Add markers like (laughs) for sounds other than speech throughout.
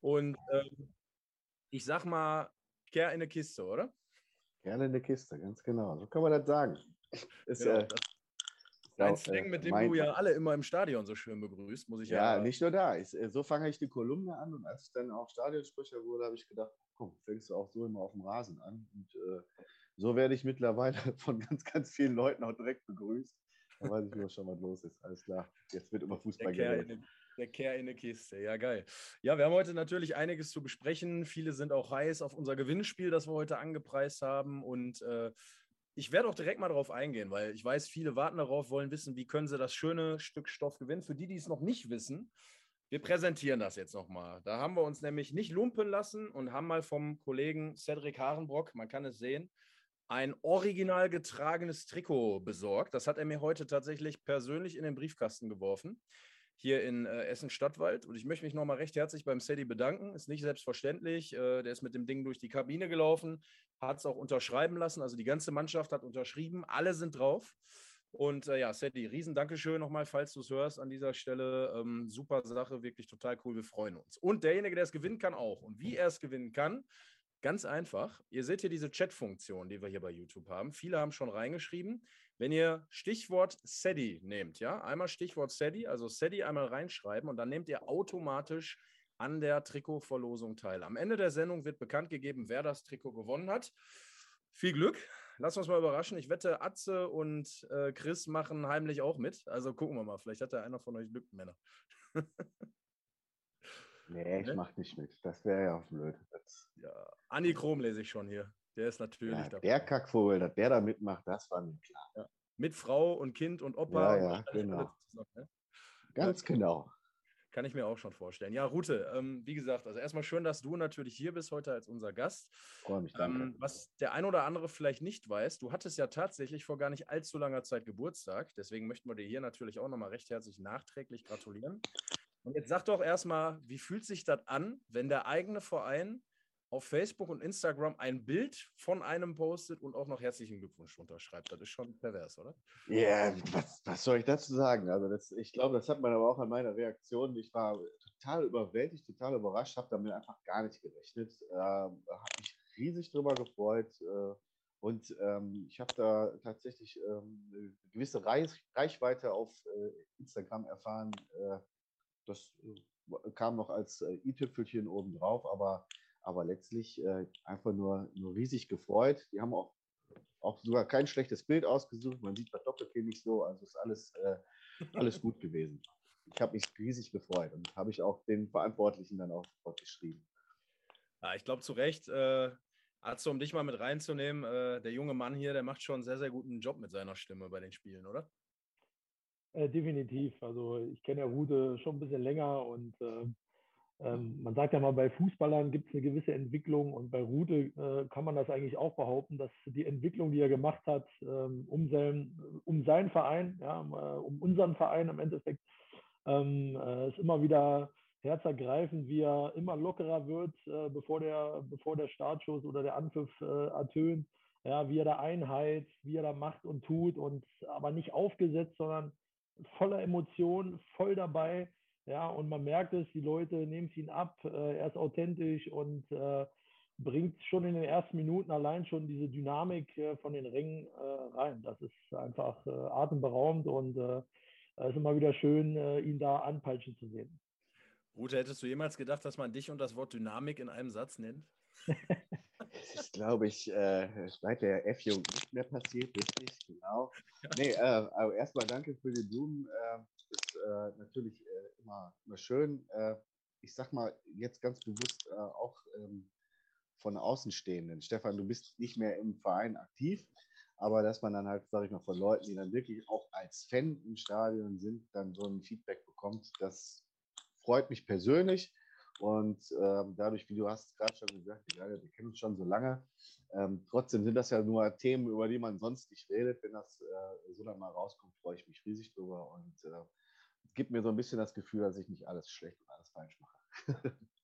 Und ähm, ich sag mal, kehr in eine Kiste, oder? Gerne in eine Kiste, ganz genau. So kann man das sagen. (laughs) Ist, genau, äh, das ein Slang, mit dem du ja alle immer im Stadion so schön begrüßt, muss ich ja. Ja, nicht nur da. Ich, äh, so fange ich die Kolumne an und als ich dann auch Stadionsprecher wurde, habe ich gedacht, komm, fängst du auch so immer auf dem Rasen an. Und äh, so werde ich mittlerweile (laughs) von ganz, ganz vielen Leuten auch direkt begrüßt. Da weiß ich nur schon, was los ist. Alles klar. Jetzt wird über Fußball geredet. Der Kehr in der Kiste, ja geil. Ja, wir haben heute natürlich einiges zu besprechen. Viele sind auch heiß auf unser Gewinnspiel, das wir heute angepreist haben. Und äh, ich werde auch direkt mal darauf eingehen, weil ich weiß, viele warten darauf, wollen wissen, wie können sie das schöne Stück Stoff gewinnen. Für die, die es noch nicht wissen, wir präsentieren das jetzt nochmal. Da haben wir uns nämlich nicht lumpen lassen und haben mal vom Kollegen Cedric Harenbrock, man kann es sehen, ein original getragenes Trikot besorgt. Das hat er mir heute tatsächlich persönlich in den Briefkasten geworfen hier in äh, Essen Stadtwald. Und ich möchte mich nochmal recht herzlich beim Sedi bedanken. Ist nicht selbstverständlich. Äh, der ist mit dem Ding durch die Kabine gelaufen, hat es auch unterschreiben lassen. Also die ganze Mannschaft hat unterschrieben. Alle sind drauf. Und äh, ja, Sedi, riesen Dankeschön nochmal, falls du es hörst an dieser Stelle. Ähm, super Sache, wirklich total cool. Wir freuen uns. Und derjenige, der es gewinnen kann, auch. Und wie er es gewinnen kann, ganz einfach. Ihr seht hier diese Chat-Funktion, die wir hier bei YouTube haben. Viele haben schon reingeschrieben. Wenn ihr Stichwort SEDI nehmt, ja, einmal Stichwort SEDI, also SEDI einmal reinschreiben und dann nehmt ihr automatisch an der Trikotverlosung teil. Am Ende der Sendung wird bekannt gegeben, wer das Trikot gewonnen hat. Viel Glück. Lass uns mal überraschen. Ich wette, Atze und äh, Chris machen heimlich auch mit. Also gucken wir mal. Vielleicht hat ja einer von euch Glück, Männer. (laughs) nee, ich ne? mach nicht mit. Das wäre ja auch blöd. Das... Ja, Anni Chrom lese ich schon hier. Der ist natürlich ja, dabei. Der Kackvogel, dass der da mitmacht, das war mir klar. Ja. Mit Frau und Kind und Opa. Ja, ja, genau. Noch, ne? Ganz genau. Kann ich mir auch schon vorstellen. Ja, Rute, ähm, wie gesagt, also erstmal schön, dass du natürlich hier bist heute als unser Gast. Freue mich, danke. Ähm, was der ein oder andere vielleicht nicht weiß, du hattest ja tatsächlich vor gar nicht allzu langer Zeit Geburtstag. Deswegen möchten wir dir hier natürlich auch nochmal recht herzlich nachträglich gratulieren. Und jetzt sag doch erstmal, wie fühlt sich das an, wenn der eigene Verein auf Facebook und Instagram ein Bild von einem postet und auch noch herzlichen Glückwunsch unterschreibt. Das ist schon pervers, oder? Ja, was, was soll ich dazu sagen? Also das, ich glaube, das hat man aber auch an meiner Reaktion. Ich war total überwältigt, total überrascht, habe damit einfach gar nicht gerechnet. Äh, habe mich riesig darüber gefreut. Äh, und ähm, ich habe da tatsächlich ähm, eine gewisse Reich, Reichweite auf äh, Instagram erfahren. Äh, das äh, kam noch als äh, i-Tüpfelchen obendrauf, aber aber letztlich äh, einfach nur, nur riesig gefreut. Die haben auch, auch sogar kein schlechtes Bild ausgesucht. Man sieht bei Doppelkill nicht so, also ist alles, äh, alles (laughs) gut gewesen. Ich habe mich riesig gefreut und habe ich auch den Verantwortlichen dann auch sofort geschrieben. Ja, ich glaube zu Recht, äh, Arzt, um dich mal mit reinzunehmen, äh, der junge Mann hier, der macht schon einen sehr, sehr guten Job mit seiner Stimme bei den Spielen, oder? Äh, definitiv. Also ich kenne ja Rude schon ein bisschen länger und äh, ähm, man sagt ja mal, bei Fußballern gibt es eine gewisse Entwicklung und bei Rute äh, kann man das eigentlich auch behaupten, dass die Entwicklung, die er gemacht hat, ähm, um, sein, um seinen Verein, ja, äh, um unseren Verein im Endeffekt, ähm, äh, ist immer wieder herzergreifend, wie er immer lockerer wird, äh, bevor, der, bevor der Startschuss oder der Anpfiff äh, ertönt. Ja, wie er da einheizt, wie er da macht und tut und aber nicht aufgesetzt, sondern voller Emotionen, voll dabei ja, und man merkt es, die Leute nehmen es ihn ab, äh, er ist authentisch und äh, bringt schon in den ersten Minuten allein schon diese Dynamik äh, von den Ringen äh, rein. Das ist einfach äh, atemberaubend und äh, es ist immer wieder schön, ihn da anpeitschen zu sehen. Ute, hättest du jemals gedacht, dass man dich und das Wort Dynamik in einem Satz nennt? (laughs) Das ist, glaube ich, äh, seit der F-Jugend nicht mehr passiert, richtig, genau. Nee, äh, aber erstmal danke für die Blumen. Äh, ist äh, natürlich äh, immer, immer schön. Äh, ich sag mal jetzt ganz bewusst äh, auch ähm, von Außenstehenden. Stefan, du bist nicht mehr im Verein aktiv, aber dass man dann halt, sage ich mal, von Leuten, die dann wirklich auch als Fan im Stadion sind, dann so ein Feedback bekommt, das freut mich persönlich. Und ähm, dadurch, wie du hast gerade schon gesagt, wir, kennen uns schon so lange. Ähm, trotzdem sind das ja nur Themen, über die man sonst nicht redet. Wenn das äh, so dann mal rauskommt, freue ich mich riesig drüber und äh, gibt mir so ein bisschen das Gefühl, dass ich nicht alles schlecht und alles falsch mache. (laughs)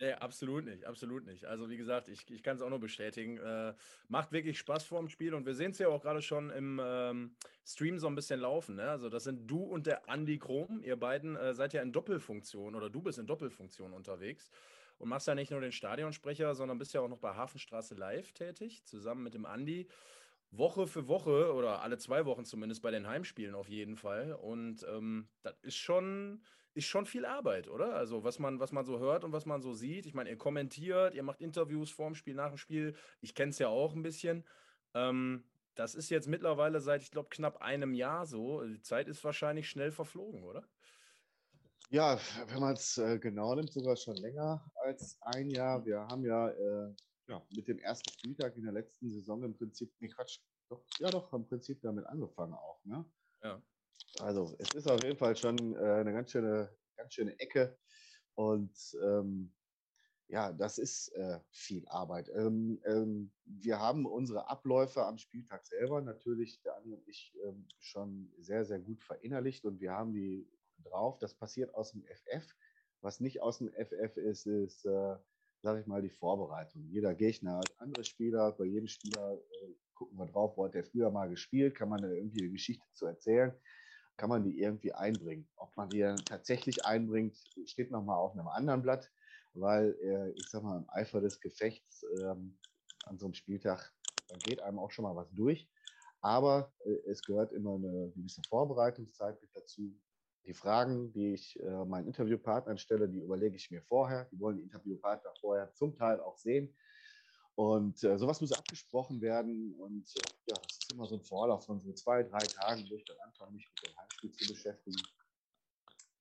nee, absolut nicht, absolut nicht. Also wie gesagt, ich, ich kann es auch nur bestätigen. Äh, macht wirklich Spaß vor dem Spiel und wir sehen es ja auch gerade schon im ähm, Stream so ein bisschen laufen. Ne? Also das sind du und der Andy Chrom. Ihr beiden äh, seid ja in Doppelfunktion oder du bist in Doppelfunktion unterwegs und machst ja nicht nur den Stadionsprecher, sondern bist ja auch noch bei Hafenstraße Live tätig, zusammen mit dem Andy. Woche für Woche oder alle zwei Wochen zumindest bei den Heimspielen auf jeden Fall. Und ähm, das ist schon, ist schon viel Arbeit, oder? Also was man, was man so hört und was man so sieht. Ich meine, ihr kommentiert, ihr macht Interviews vorm Spiel, nach dem Spiel. Ich kenne es ja auch ein bisschen. Ähm, das ist jetzt mittlerweile seit, ich glaube, knapp einem Jahr so. Die Zeit ist wahrscheinlich schnell verflogen, oder? Ja, wenn man es äh, genau nimmt, sogar schon länger als ein Jahr. Wir haben ja, äh, ja, mit dem ersten Spieltag in der letzten Saison im Prinzip, nee, Quatsch, doch, ja doch, im Prinzip damit angefangen auch. Ne? Ja. Also es ist auf jeden Fall schon äh, eine ganz schöne, ganz schöne Ecke. Und ähm, ja, das ist äh, viel Arbeit. Ähm, ähm, wir haben unsere Abläufe am Spieltag selber natürlich, der Andi und ich, ähm, schon sehr, sehr gut verinnerlicht und wir haben die drauf. Das passiert aus dem FF. Was nicht aus dem FF ist, ist, äh, sage ich mal, die Vorbereitung. Jeder Gegner hat andere Spieler, bei jedem Spieler äh, gucken wir drauf, wo hat der früher mal gespielt, kann man da irgendwie eine Geschichte zu erzählen kann man die irgendwie einbringen. Ob man die dann tatsächlich einbringt, steht nochmal auf einem anderen Blatt, weil äh, ich sag mal, im Eifer des Gefechts ähm, an so einem Spieltag, da geht einem auch schon mal was durch. Aber äh, es gehört immer eine gewisse Vorbereitungszeit mit dazu. Die Fragen, die ich äh, meinen Interviewpartnern stelle, die überlege ich mir vorher. Die wollen die Interviewpartner vorher zum Teil auch sehen. Und äh, sowas muss abgesprochen werden. Und äh, ja, das ist immer so ein Vorlauf von so zwei, drei Tagen, wo ich dann anfange, mich mit dem Heimspiel zu beschäftigen.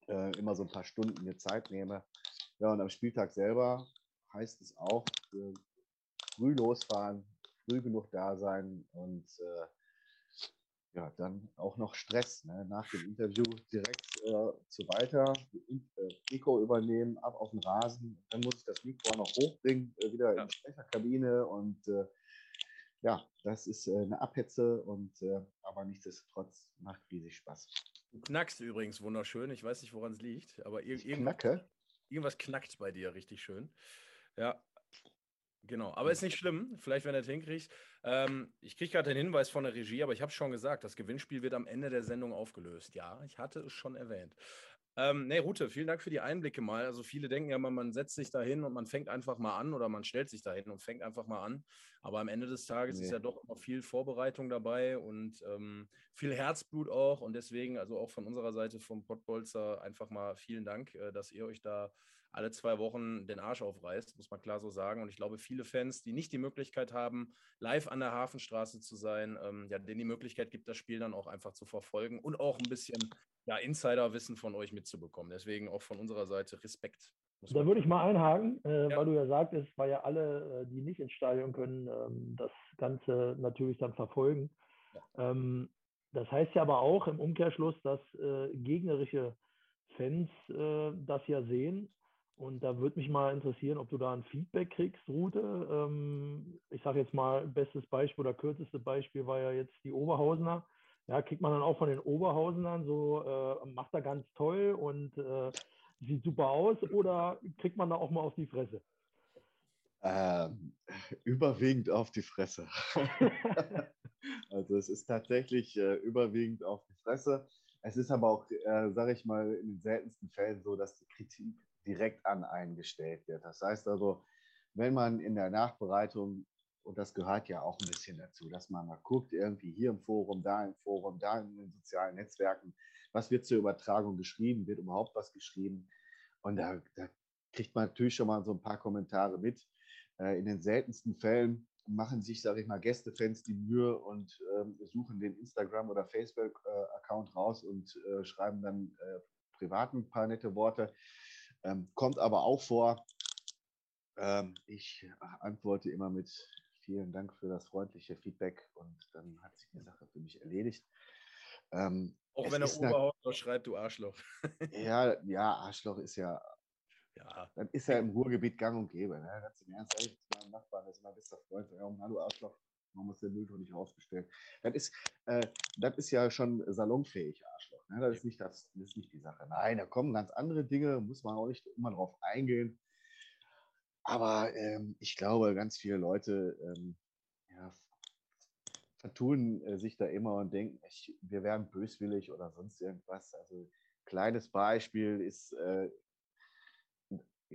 Äh, immer so ein paar Stunden mir Zeit nehme. Ja, und am Spieltag selber heißt es auch, äh, früh losfahren, früh genug da sein und äh, ja, dann auch noch Stress. Ne? Nach dem Interview direkt äh, zu weiter, äh, Mikro übernehmen, ab auf den Rasen. Dann muss ich das Mikro noch hochbringen, äh, wieder ja. in die Sprecherkabine. Und äh, ja, das ist äh, eine Abhetze, und, äh, aber nichtsdestotrotz macht riesig Spaß. Du knackst übrigens wunderschön. Ich weiß nicht, woran es liegt, aber ir irgendwas, irgendwas knackt bei dir richtig schön. Ja, Genau, aber ist nicht schlimm. Vielleicht, wenn er es hinkriegt. Ähm, ich kriege gerade den Hinweis von der Regie, aber ich habe schon gesagt, das Gewinnspiel wird am Ende der Sendung aufgelöst. Ja, ich hatte es schon erwähnt. Ähm, nee, Rute, vielen Dank für die Einblicke mal. Also viele denken ja mal, man setzt sich da hin und man fängt einfach mal an oder man stellt sich da hin und fängt einfach mal an. Aber am Ende des Tages nee. ist ja doch immer viel Vorbereitung dabei und ähm, viel Herzblut auch. Und deswegen, also auch von unserer Seite vom Pottbolzer, einfach mal vielen Dank, äh, dass ihr euch da alle zwei Wochen den Arsch aufreißt, muss man klar so sagen. Und ich glaube, viele Fans, die nicht die Möglichkeit haben, live an der Hafenstraße zu sein, ähm, ja, denen die Möglichkeit gibt, das Spiel dann auch einfach zu verfolgen und auch ein bisschen ja, Insiderwissen von euch mitzubekommen. Deswegen auch von unserer Seite Respekt. Da würde ich mal einhaken, äh, ja. weil du ja sagtest, weil ja alle, äh, die nicht ins Stadion können, ähm, das Ganze natürlich dann verfolgen. Ja. Ähm, das heißt ja aber auch im Umkehrschluss, dass äh, gegnerische Fans äh, das ja sehen und da würde mich mal interessieren, ob du da ein Feedback kriegst, Rute. Ähm, ich sage jetzt mal, bestes Beispiel oder kürzeste Beispiel war ja jetzt die Oberhausener. Ja, kriegt man dann auch von den Oberhausenern so, äh, macht er ganz toll und äh, sieht super aus oder kriegt man da auch mal auf die Fresse? Ähm, überwiegend auf die Fresse. (laughs) also es ist tatsächlich äh, überwiegend auf die Fresse. Es ist aber auch, äh, sage ich mal, in den seltensten Fällen so, dass die Kritik direkt an einen gestellt wird. Das heißt also, wenn man in der Nachbereitung, und das gehört ja auch ein bisschen dazu, dass man mal guckt, irgendwie hier im Forum, da im Forum, da in den sozialen Netzwerken, was wird zur Übertragung geschrieben, wird überhaupt was geschrieben. Und da, da kriegt man natürlich schon mal so ein paar Kommentare mit. Äh, in den seltensten Fällen machen sich, sage ich mal, Gästefans die Mühe und äh, suchen den Instagram- oder Facebook-Account äh, raus und äh, schreiben dann äh, privat ein paar nette Worte. Ähm, kommt aber auch vor. Ähm, ich antworte immer mit vielen Dank für das freundliche Feedback und dann hat sich die Sache für mich erledigt. Ähm, auch wenn er Oberhauser schreibt, du Arschloch. (laughs) ja, ja, Arschloch ist ja, ja. Dann ist ja im Ruhrgebiet gang und gäbe. Ne? Ganz im Ernst, ey, mein Nachbarn ist mein bester Freund. Ja, hallo Arschloch. Warum ist der Müll doch nicht aufgestellt? Das ist, äh, das ist ja schon salonfähig, Arschloch. Ne? Das, ist nicht das, das ist nicht die Sache. Nein, da kommen ganz andere Dinge, muss man auch nicht immer drauf eingehen. Aber ähm, ich glaube, ganz viele Leute ähm, ja, vertun äh, sich da immer und denken, ich, wir wären böswillig oder sonst irgendwas. Also kleines Beispiel ist äh,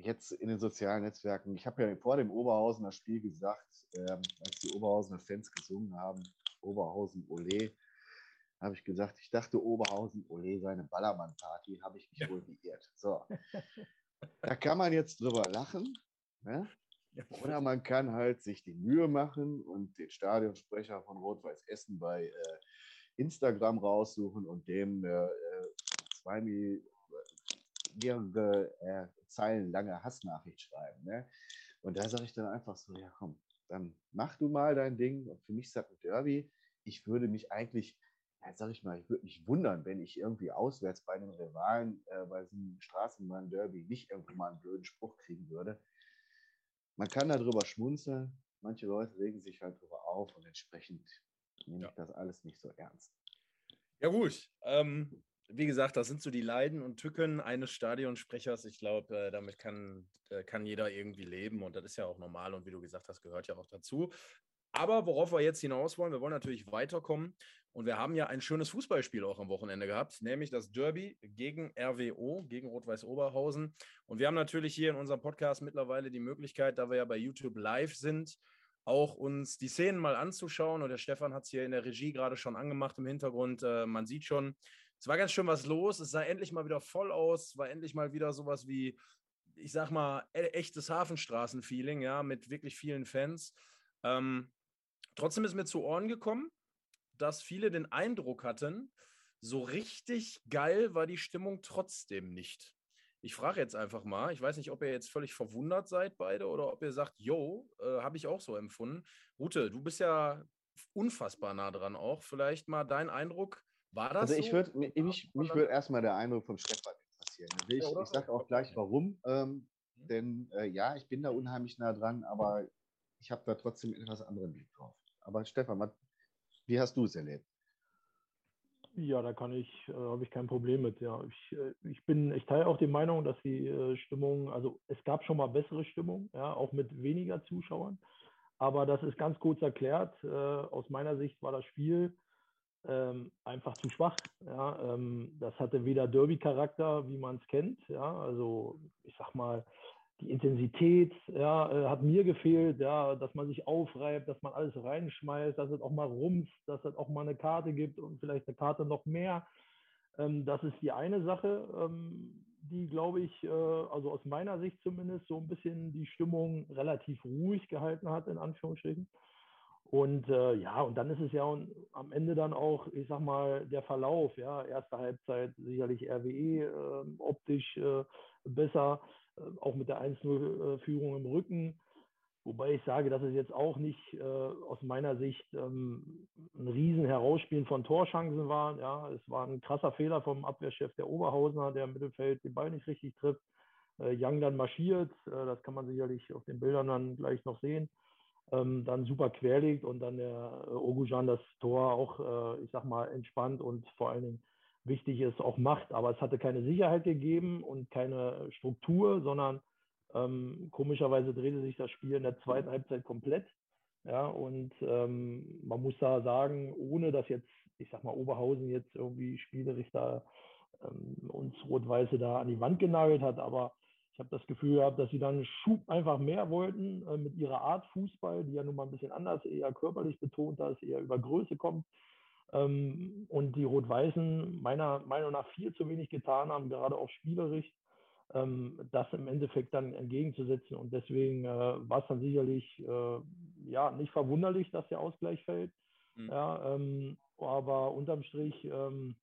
jetzt in den sozialen Netzwerken. Ich habe ja vor dem Oberhausener Spiel gesagt, äh, als die Oberhausener Fans gesungen haben, Oberhausen Ole, habe ich gesagt, ich dachte Oberhausen Ole seine Ballermann-Party, habe ich mich ja. wohl geirrt. So. Da kann man jetzt drüber lachen. Ne? Oder man kann halt sich die Mühe machen und den Stadionsprecher von Rot-Weiß Essen bei äh, Instagram raussuchen und dem äh, zwei mehrere äh, Zeilen lange Hassnachricht schreiben. Ne? Und da sage ich dann einfach so, ja komm, dann mach du mal dein Ding. Und für mich das ein Derby. Ich würde mich eigentlich, ja, sag ich mal, ich würde mich wundern, wenn ich irgendwie auswärts bei einem Rivalen, äh, bei so einem Straßenbahn-Derby nicht irgendwo mal einen blöden Spruch kriegen würde man kann darüber schmunzeln. Manche Leute regen sich halt darüber auf und entsprechend nehme ja. ich das alles nicht so ernst. Ja, gut. Ähm, wie gesagt, das sind so die Leiden und Tücken eines Stadionsprechers. Ich glaube, äh, damit kann, äh, kann jeder irgendwie leben und das ist ja auch normal und wie du gesagt hast, gehört ja auch dazu. Aber worauf wir jetzt hinaus wollen, wir wollen natürlich weiterkommen. Und wir haben ja ein schönes Fußballspiel auch am Wochenende gehabt, nämlich das Derby gegen RWO, gegen Rot-Weiß Oberhausen. Und wir haben natürlich hier in unserem Podcast mittlerweile die Möglichkeit, da wir ja bei YouTube live sind, auch uns die Szenen mal anzuschauen. Und der Stefan hat es hier in der Regie gerade schon angemacht im Hintergrund. Äh, man sieht schon, es war ganz schön was los. Es sah endlich mal wieder voll aus, war endlich mal wieder sowas wie, ich sag mal, e-, echtes Hafenstraßen-Feeling, ja, mit wirklich vielen Fans. Ähm, trotzdem ist mir zu Ohren gekommen, dass viele den Eindruck hatten, so richtig geil war die Stimmung trotzdem nicht. Ich frage jetzt einfach mal, ich weiß nicht, ob ihr jetzt völlig verwundert seid beide oder ob ihr sagt, yo, äh, habe ich auch so empfunden. Ute, du bist ja unfassbar nah dran auch. Vielleicht mal dein Eindruck, war das Also ich so? würde, mich, mich würde erstmal der Eindruck vom Stefan interessieren. Ich, ja, ich sage auch gleich warum, ähm, mhm. denn äh, ja, ich bin da unheimlich nah dran, aber ich habe da trotzdem etwas anderen Blick drauf. Aber Stefan, was wie hast du es erlebt? Ja, da kann ich, äh, habe ich kein Problem mit. Ja, ich, äh, ich bin, ich teile auch die Meinung, dass die äh, Stimmung, also es gab schon mal bessere Stimmung, ja, auch mit weniger Zuschauern. Aber das ist ganz kurz erklärt. Äh, aus meiner Sicht war das Spiel ähm, einfach zu schwach. Ja, ähm, das hatte weder Derby-Charakter, wie man es kennt. Ja, also ich sag mal, die Intensität ja, äh, hat mir gefehlt, ja, dass man sich aufreibt, dass man alles reinschmeißt, dass es auch mal rumpft, dass es auch mal eine Karte gibt und vielleicht eine Karte noch mehr. Ähm, das ist die eine Sache, ähm, die, glaube ich, äh, also aus meiner Sicht zumindest so ein bisschen die Stimmung relativ ruhig gehalten hat, in Anführungsstrichen. Und äh, ja, und dann ist es ja am Ende dann auch, ich sag mal, der Verlauf, ja, erste Halbzeit sicherlich RWE äh, optisch äh, besser, äh, auch mit der 1-0-Führung im Rücken. Wobei ich sage, dass es jetzt auch nicht äh, aus meiner Sicht ähm, ein riesen Herausspielen von Torchancen war. Ja, es war ein krasser Fehler vom Abwehrchef der Oberhausener, der im Mittelfeld den Ball nicht richtig trifft. Äh, Young dann marschiert, äh, das kann man sicherlich auf den Bildern dann gleich noch sehen. Ähm, dann super querlegt und dann der äh, Ogujan das Tor auch, äh, ich sag mal, entspannt und vor allen Dingen wichtig ist, auch macht. Aber es hatte keine Sicherheit gegeben und keine Struktur, sondern ähm, komischerweise drehte sich das Spiel in der zweiten Halbzeit komplett. Ja, und ähm, man muss da sagen, ohne dass jetzt, ich sag mal, Oberhausen jetzt irgendwie spielerisch da ähm, uns Rot-Weiße da an die Wand genagelt hat, aber ich habe das Gefühl gehabt, dass sie dann Schub einfach mehr wollten äh, mit ihrer Art Fußball, die ja nun mal ein bisschen anders, eher körperlich betont ist, eher über Größe kommt. Ähm, und die Rot-Weißen meiner Meinung nach viel zu wenig getan haben, gerade auch spielerisch, ähm, das im Endeffekt dann entgegenzusetzen. Und deswegen äh, war es dann sicherlich äh, ja nicht verwunderlich, dass der Ausgleich fällt. Mhm. Ja, ähm, aber unterm Strich ähm,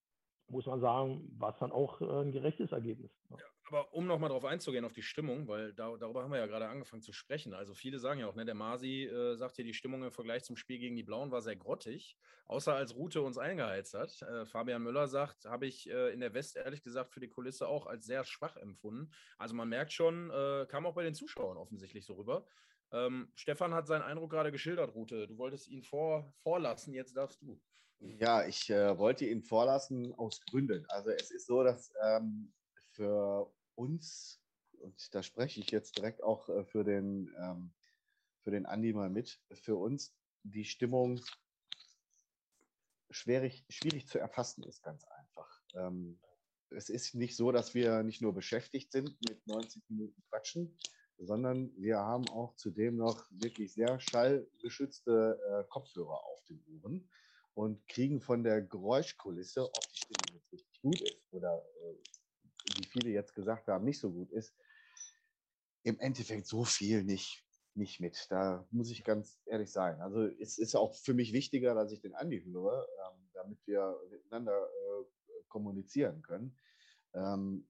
muss man sagen, war es dann auch äh, ein gerechtes Ergebnis. Ja, Aber um nochmal drauf einzugehen, auf die Stimmung, weil da, darüber haben wir ja gerade angefangen zu sprechen. Also viele sagen ja auch, ne, der Masi äh, sagt hier, die Stimmung im Vergleich zum Spiel gegen die Blauen war sehr grottig, außer als Rute uns eingeheizt hat. Äh, Fabian Müller sagt, habe ich äh, in der West ehrlich gesagt für die Kulisse auch als sehr schwach empfunden. Also man merkt schon, äh, kam auch bei den Zuschauern offensichtlich so rüber. Ähm, Stefan hat seinen Eindruck gerade geschildert, Rute. Du wolltest ihn vor, vorlassen, jetzt darfst du. Ja, ich äh, wollte ihn vorlassen aus Gründen. Also es ist so, dass ähm, für uns, und da spreche ich jetzt direkt auch äh, für den, ähm, für den Andi mal mit, für uns die Stimmung schwierig, schwierig zu erfassen ist, ganz einfach. Ähm, es ist nicht so, dass wir nicht nur beschäftigt sind mit 90 Minuten Quatschen, sondern wir haben auch zudem noch wirklich sehr schallgeschützte äh, Kopfhörer auf den Ohren und kriegen von der Geräuschkulisse, ob die Stimmung jetzt richtig gut ist oder äh, wie viele jetzt gesagt haben, nicht so gut ist, im Endeffekt so viel nicht, nicht mit. Da muss ich ganz ehrlich sein. Also es ist auch für mich wichtiger, dass ich den Andi höre, ähm, damit wir miteinander äh, kommunizieren können. Ähm,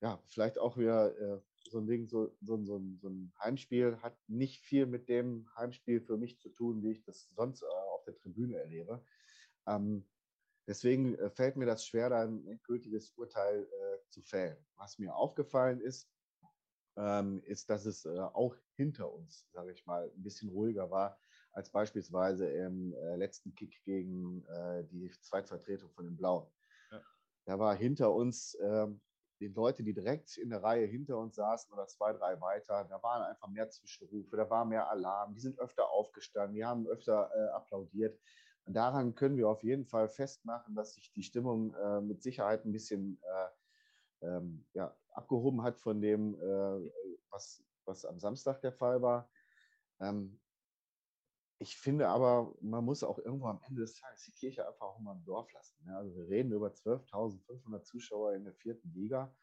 ja, vielleicht auch wieder äh, so ein Ding, so, so, so, so, ein Heimspiel hat nicht viel mit dem Heimspiel für mich zu tun, wie ich das sonst äh, auf der Tribüne erlebe. Ähm, Deswegen äh, fällt mir das schwer, da ein endgültiges Urteil äh, zu fällen. Was mir aufgefallen ist, ähm, ist, dass es äh, auch hinter uns, sage ich mal, ein bisschen ruhiger war als beispielsweise im äh, letzten Kick gegen äh, die Zweitvertretung von den Blauen. Ja. Da war hinter uns ähm, die Leute, die direkt in der Reihe hinter uns saßen oder zwei, drei weiter, da waren einfach mehr Zwischenrufe, da war mehr Alarm, die sind öfter aufgestanden, die haben öfter äh, applaudiert daran können wir auf jeden Fall festmachen, dass sich die Stimmung äh, mit Sicherheit ein bisschen äh, ähm, ja, abgehoben hat von dem, äh, was, was am Samstag der Fall war. Ähm, ich finde aber, man muss auch irgendwo am Ende des Tages die Kirche einfach auch mal im Dorf lassen. Ja, also wir reden über 12.500 Zuschauer in der vierten Liga.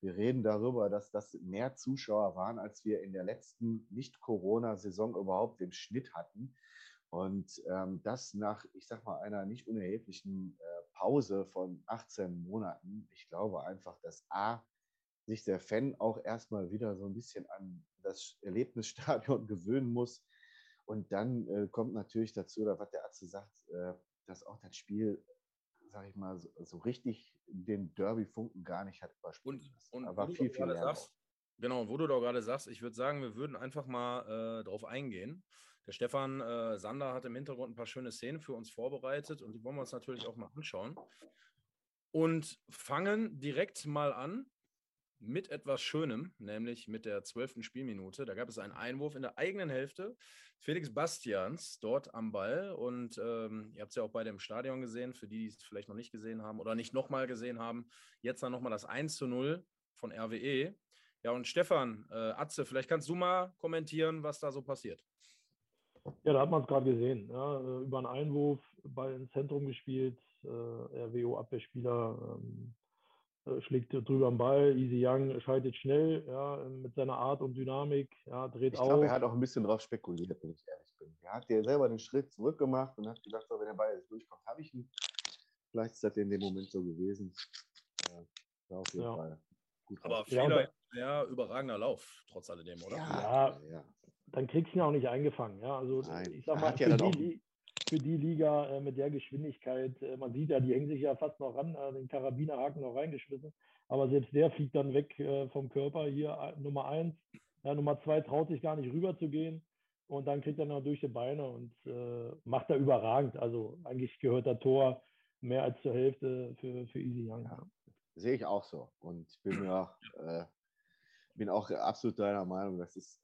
Wir reden darüber, dass das mehr Zuschauer waren, als wir in der letzten Nicht-Corona-Saison überhaupt im Schnitt hatten. Und ähm, das nach, ich sag mal, einer nicht unerheblichen äh, Pause von 18 Monaten. Ich glaube einfach, dass A, sich der Fan auch erstmal wieder so ein bisschen an das (laughs) Erlebnisstadion gewöhnen muss. Und dann äh, kommt natürlich dazu, oder was der Arzt sagt, äh, dass auch das Spiel, sag ich mal, so, so richtig den Derby-Funken gar nicht hat überspielt. Und, und aber viel, viel mehr. Sagst, genau, wo du doch gerade sagst, ich würde sagen, wir würden einfach mal äh, drauf eingehen. Der Stefan äh, Sander hat im Hintergrund ein paar schöne Szenen für uns vorbereitet und die wollen wir uns natürlich auch mal anschauen. Und fangen direkt mal an mit etwas Schönem, nämlich mit der zwölften Spielminute. Da gab es einen Einwurf in der eigenen Hälfte. Felix Bastians dort am Ball. Und ähm, ihr habt es ja auch beide im Stadion gesehen, für die, die es vielleicht noch nicht gesehen haben oder nicht nochmal gesehen haben. Jetzt dann nochmal das 1 zu 0 von RWE. Ja, und Stefan, äh, Atze, vielleicht kannst du mal kommentieren, was da so passiert. Ja, da hat man es gerade gesehen. Ja, äh, über einen Einwurf, Ball ins Zentrum gespielt, äh, RWO-Abwehrspieler ähm, äh, schlägt drüber am Ball, Easy Young schaltet schnell ja, mit seiner Art und Dynamik, ja, dreht ich auf. Ich glaube, er hat auch ein bisschen drauf spekuliert, wenn ich ehrlich bin. Er hat ja selber den Schritt zurückgemacht und hat gedacht, so, wenn der Ball jetzt durchkommt, habe ich ihn. Vielleicht ist das in dem Moment so gewesen. Ja, war auf jeden ja. Fall gut. Aber Fehler, ja, überragender Lauf, trotz alledem, oder? Ja, ja dann kriegst du ihn auch nicht eingefangen. Ja, also Nein, ich sag mal, für, ja die, für, die, Liga äh, mit der Geschwindigkeit, äh, man sieht ja, die hängen sich ja fast noch ran, äh, den Karabinerhaken noch reingeschmissen. Aber selbst der fliegt dann weg äh, vom Körper. Hier äh, Nummer eins. Ja, Nummer zwei traut sich gar nicht rüber zu gehen. Und dann kriegt er noch durch die Beine und äh, macht er überragend. Also eigentlich gehört der Tor mehr als zur Hälfte für, für Easy Young. Ja, sehe ich auch so. Und ich bin mir auch, bin auch absolut deiner Meinung, das ist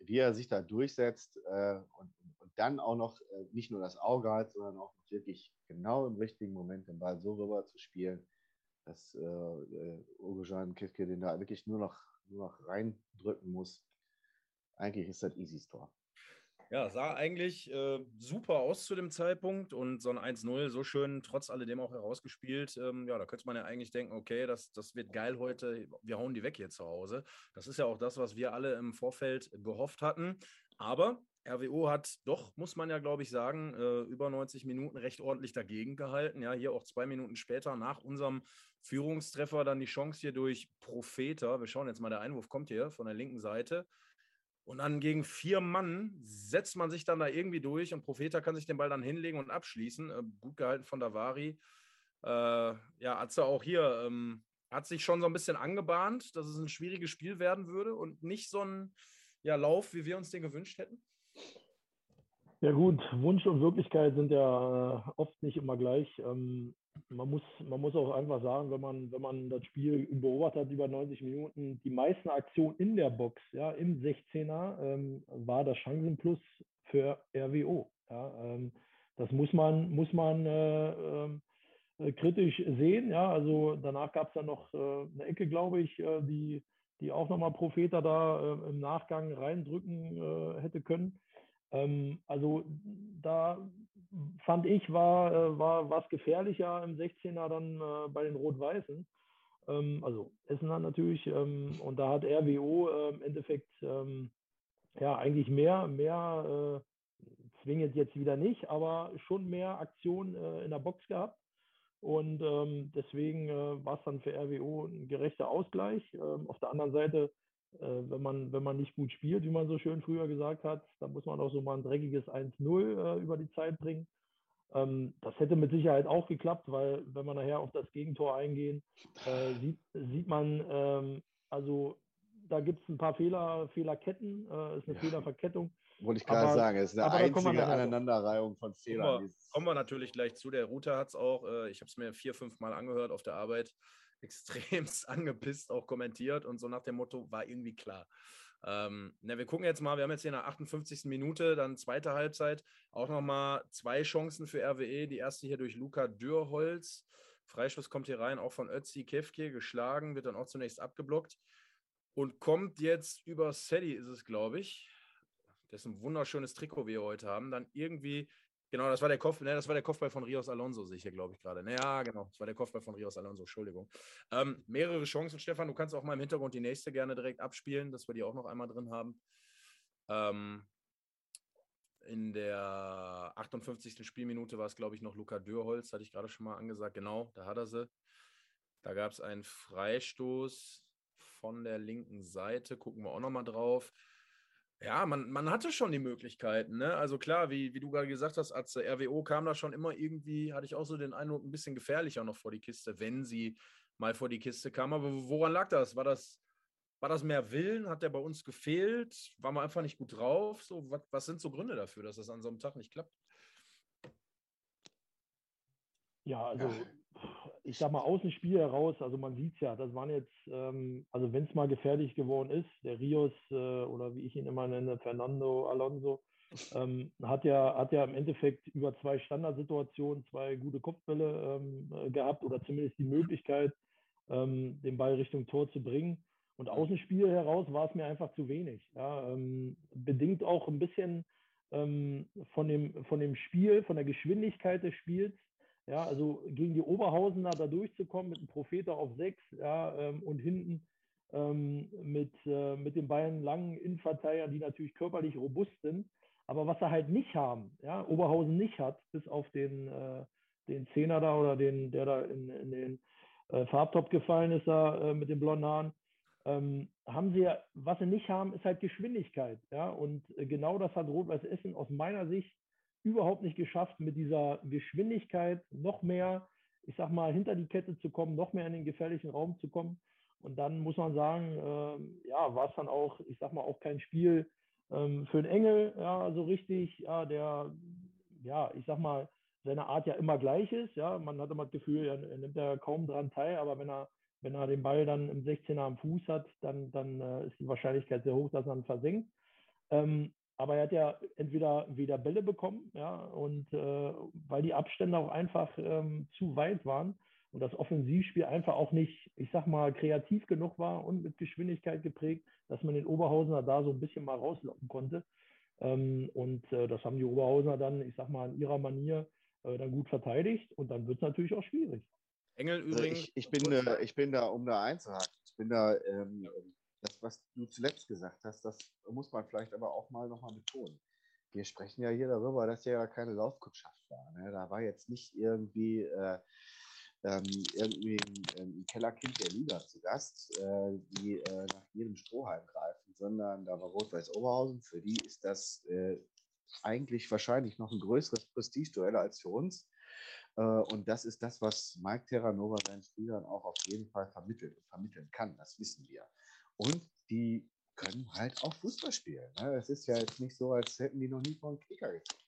wie er sich da durchsetzt äh, und, und, dann auch noch äh, nicht nur das Auge hat, sondern auch wirklich genau im richtigen Moment den Ball so rüber zu spielen, dass äh, äh Ogojan Kirke den da wirklich nur noch, nur noch reindrücken muss. Eigentlich ist das easy Tor. Ja, sah eigentlich äh, super aus zu dem Zeitpunkt und so ein 1-0 so schön trotz alledem auch herausgespielt. Ähm, ja, da könnte man ja eigentlich denken, okay, das, das wird geil heute, wir hauen die weg hier zu Hause. Das ist ja auch das, was wir alle im Vorfeld gehofft hatten. Aber RWO hat doch, muss man ja, glaube ich, sagen, äh, über 90 Minuten recht ordentlich dagegen gehalten. Ja, hier auch zwei Minuten später nach unserem Führungstreffer dann die Chance hier durch Profeta. Wir schauen jetzt mal, der Einwurf kommt hier von der linken Seite. Und dann gegen vier Mann setzt man sich dann da irgendwie durch und Profeta kann sich den Ball dann hinlegen und abschließen. Äh, gut gehalten von Davari. Äh, ja, Atze auch hier ähm, hat sich schon so ein bisschen angebahnt, dass es ein schwieriges Spiel werden würde und nicht so ein ja, Lauf, wie wir uns den gewünscht hätten. Ja gut, Wunsch und Wirklichkeit sind ja äh, oft nicht immer gleich. Ähm, man, muss, man muss auch einfach sagen, wenn man, wenn man das Spiel beobachtet hat über 90 Minuten, die meisten Aktionen in der Box, ja, im 16er, ähm, war das Chancenplus für RWO. Ja, ähm, das muss man, muss man äh, ähm, äh, kritisch sehen. Ja, also danach gab es dann noch äh, eine Ecke, glaube ich, äh, die, die auch nochmal Profeta da äh, im Nachgang reindrücken hätte können. Ähm, also da fand ich, war, äh, war was gefährlicher im 16er dann äh, bei den Rot-Weißen. Ähm, also Essen hat natürlich, ähm, und da hat RWO äh, im Endeffekt ähm, ja eigentlich mehr, mehr äh, zwingend jetzt wieder nicht, aber schon mehr Aktion äh, in der Box gehabt. Und ähm, deswegen war es dann für RWO ein gerechter Ausgleich. Ähm, auf der anderen Seite wenn, man, wenn man nicht gut spielt, wie man so schön früher gesagt hat, dann muss man auch so mal ein dreckiges 1-0 äh, über die Zeit bringen. Ähm, das hätte mit Sicherheit auch geklappt, weil wenn man nachher auf das Gegentor eingehen, äh, sieht, sieht man, ähm, also da gibt es ein paar Fehler, Fehlerketten, äh, ist eine ja. Fehlerverkettung. Wollte ich gerade sagen, es ist eine einzige Aneinanderreihung von Fehlern. Kommen wir, kommen wir, natürlich gleich zu. Der Router hat es auch, äh, ich habe es mir vier, fünf Mal angehört auf der Arbeit extremst (laughs) angepisst auch kommentiert und so nach dem Motto war irgendwie klar. Ähm, na, wir gucken jetzt mal, wir haben jetzt hier in der 58. Minute, dann zweite Halbzeit, auch nochmal zwei Chancen für RWE. Die erste hier durch Luca Dürrholz. Freistoß kommt hier rein, auch von Ötzi Kefke, geschlagen, wird dann auch zunächst abgeblockt und kommt jetzt über Sedi, ist es, glaube ich. Dessen wunderschönes Trikot wir heute haben. Dann irgendwie Genau, das war der Kopf, ne, das war der Kopfball von Rios Alonso, sehe ich hier, glaube ich, gerade. Ja, genau, das war der Kopfball von Rios Alonso, Entschuldigung. Ähm, mehrere Chancen, Stefan. Du kannst auch mal im Hintergrund die nächste gerne direkt abspielen, dass wir die auch noch einmal drin haben. Ähm, in der 58. Spielminute war es, glaube ich, noch Luca Dürholz, hatte ich gerade schon mal angesagt. Genau, da hat er sie. Da gab es einen Freistoß von der linken Seite. Gucken wir auch noch mal drauf. Ja, man, man hatte schon die Möglichkeiten. Ne? Also klar, wie, wie du gerade gesagt hast, als der RWO kam da schon immer irgendwie, hatte ich auch so den Eindruck, ein bisschen gefährlicher noch vor die Kiste, wenn sie mal vor die Kiste kam. Aber woran lag das? War das, war das mehr Willen? Hat der bei uns gefehlt? War man einfach nicht gut drauf? So, was, was sind so Gründe dafür, dass das an so einem Tag nicht klappt? Ja, also ich sag mal, aus dem Spiel heraus, also man sieht es ja, das waren jetzt, ähm, also wenn es mal gefährlich geworden ist, der Rios äh, oder wie ich ihn immer nenne, Fernando Alonso, ähm, hat, ja, hat ja im Endeffekt über zwei Standardsituationen zwei gute Kopfbälle ähm, äh, gehabt oder zumindest die Möglichkeit, ähm, den Ball Richtung Tor zu bringen. Und aus dem Spiel heraus war es mir einfach zu wenig. Ja, ähm, bedingt auch ein bisschen ähm, von, dem, von dem Spiel, von der Geschwindigkeit des Spiels ja, also gegen die Oberhausener da durchzukommen mit einem Propheter auf sechs ja, ähm, und hinten ähm, mit, äh, mit den beiden langen Innenverteidigern, die natürlich körperlich robust sind. Aber was sie halt nicht haben, ja, Oberhausen nicht hat, bis auf den, äh, den Zehner da oder den, der da in, in den äh, Farbtop gefallen ist, da äh, mit den blonden Haaren, ähm, haben sie ja, was sie nicht haben, ist halt Geschwindigkeit. Ja, und äh, genau das hat Rot-Weiß Essen aus meiner Sicht überhaupt nicht geschafft, mit dieser Geschwindigkeit noch mehr, ich sag mal, hinter die Kette zu kommen, noch mehr in den gefährlichen Raum zu kommen. Und dann muss man sagen, äh, ja, war es dann auch, ich sag mal, auch kein Spiel ähm, für den Engel, ja, so richtig, ja, der, ja, ich sag mal, seine Art ja immer gleich ist. Ja, man hat immer das Gefühl, er, er nimmt ja kaum dran teil, aber wenn er, wenn er den Ball dann im 16er am Fuß hat, dann, dann äh, ist die Wahrscheinlichkeit sehr hoch, dass er ihn versenkt. Ähm, aber er hat ja entweder wieder Bälle bekommen, ja, und äh, weil die Abstände auch einfach ähm, zu weit waren und das Offensivspiel einfach auch nicht, ich sag mal, kreativ genug war und mit Geschwindigkeit geprägt, dass man den Oberhausener da so ein bisschen mal rauslocken konnte. Ähm, und äh, das haben die Oberhausener dann, ich sag mal, in ihrer Manier äh, dann gut verteidigt und dann wird es natürlich auch schwierig. Engel also übrigens. Ich, ich, bin, äh, ich bin da, um da einzuhaken, ich bin da ähm, das, was du zuletzt gesagt hast, das muss man vielleicht aber auch mal nochmal betonen. wir sprechen ja hier darüber, dass ja keine Laufkundschaft war. Ne? Da war jetzt nicht irgendwie, äh, ähm, irgendwie ein, ein, Kellerkind der Liga zu Gast, äh, die äh, nach jedem Strohhalm greifen, sondern da war Rot-Weiß Oberhausen. Für die ist das äh, eigentlich wahrscheinlich noch ein größeres Prestigeduell als für uns. Äh, und das ist das, was Mike Terranova seinen Spielern auch auf jeden Fall vermittelt vermitteln kann. Das wissen wir. Und die können halt auch Fußball spielen. Ne? Es ist ja jetzt nicht so, als hätten die noch nie vor einen Kicker gekriegt.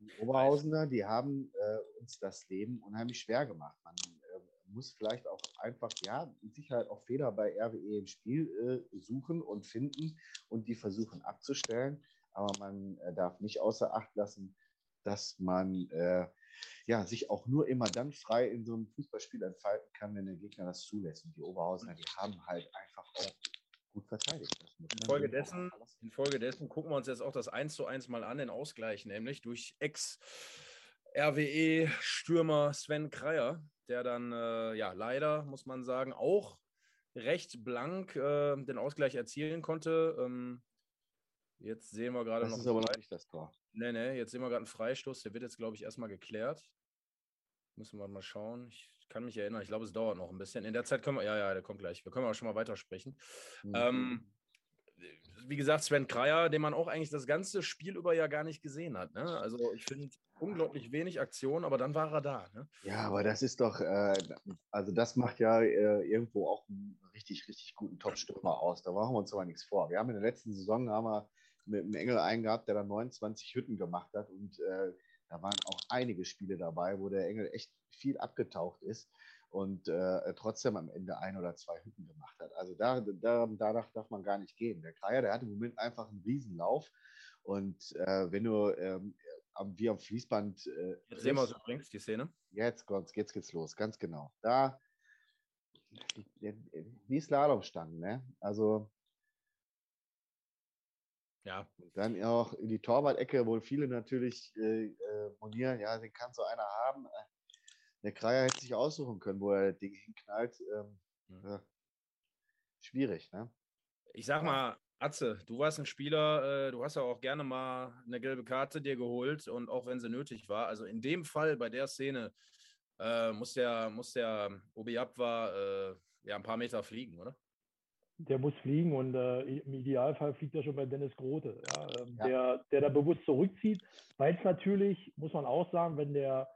Die Oberhausener, die haben äh, uns das Leben unheimlich schwer gemacht. Man äh, muss vielleicht auch einfach, ja, mit Sicherheit auch Fehler bei RWE im Spiel äh, suchen und finden und die versuchen abzustellen. Aber man äh, darf nicht außer Acht lassen, dass man äh, ja, sich auch nur immer dann frei in so einem Fußballspiel entfalten kann, wenn der Gegner das zulässt. Und die Oberhausener, die haben halt einfach auch gut verteidigt. Infolgedessen, infolgedessen gucken wir uns jetzt auch das 1 zu 1 mal an, den Ausgleich, nämlich durch Ex-RWE-Stürmer Sven Kreier, der dann äh, ja leider, muss man sagen, auch recht blank äh, den Ausgleich erzielen konnte. Ähm, jetzt sehen wir gerade noch. Das ist aber noch nicht das Tor. Nee, nee, jetzt sehen wir gerade einen Freistoß. Der wird jetzt, glaube ich, erstmal geklärt. Müssen wir mal schauen. Ich kann mich erinnern. Ich glaube, es dauert noch ein bisschen. In der Zeit können wir, ja, ja, der kommt gleich. Wir können auch schon mal weitersprechen. Mhm. Ähm, wie gesagt, Sven Kreier, den man auch eigentlich das ganze Spiel über ja gar nicht gesehen hat. Ne? Also ich finde unglaublich wenig Aktion, aber dann war er da. Ne? Ja, aber das ist doch, äh, also das macht ja äh, irgendwo auch einen richtig, richtig guten Top-Stürmer aus. Da machen wir uns aber nichts vor. Wir haben in der letzten Saison haben wir mit einem Engel einen gehabt, der dann 29 Hütten gemacht hat und äh, da waren auch einige Spiele dabei, wo der Engel echt viel abgetaucht ist und äh, trotzdem am Ende ein oder zwei Hütten gemacht hat. Also da, da, danach darf man gar nicht gehen. Der Kreier, der hat im Moment einfach einen Riesenlauf. Und äh, wenn du ähm, wie am Fließband. Äh, jetzt sehen wir es übrigens, die Szene. Jetzt, jetzt geht's los, ganz genau. Da, wie Slalomstangen, ne? Also. Ja. Dann auch in die Torwart-Ecke, wo viele natürlich äh, äh, monieren, ja, den kann so einer haben der Kreier hätte sich aussuchen können, wo er Dinge hinknallt. Ähm, mhm. äh, schwierig, ne? Ich sag mal, Atze, du warst ein Spieler, äh, du hast ja auch gerne mal eine gelbe Karte dir geholt und auch wenn sie nötig war. Also in dem Fall, bei der Szene, äh, muss der, muss der Obiabwa äh, ja ein paar Meter fliegen, oder? Der muss fliegen und äh, im Idealfall fliegt er schon bei Dennis Grote, ja, ähm, ja. Der, der da bewusst zurückzieht, weil es natürlich, muss man auch sagen, wenn der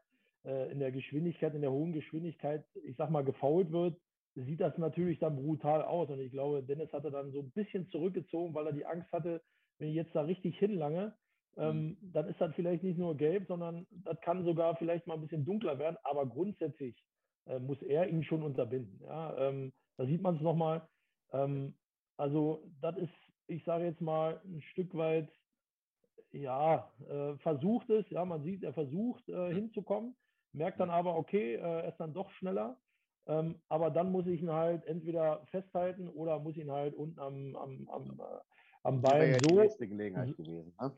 äh, in der Geschwindigkeit, in der hohen Geschwindigkeit, ich sag mal, gefault wird, sieht das natürlich dann brutal aus. Und ich glaube, Dennis hatte dann so ein bisschen zurückgezogen, weil er die Angst hatte, wenn ich jetzt da richtig hinlange, ähm, mhm. dann ist das vielleicht nicht nur gelb, sondern das kann sogar vielleicht mal ein bisschen dunkler werden. Aber grundsätzlich äh, muss er ihn schon unterbinden. Ja? Ähm, da sieht man es nochmal. Ähm, also das ist, ich sage jetzt mal, ein Stück weit, ja, äh, versucht es. Ja, man sieht, er versucht äh, mhm. hinzukommen merkt dann aber, okay, äh, er ist dann doch schneller. Ähm, aber dann muss ich ihn halt entweder festhalten oder muss ihn halt unten am, am, am, äh, am Bein ja so. Die nächste Gelegenheit gewesen. Ne?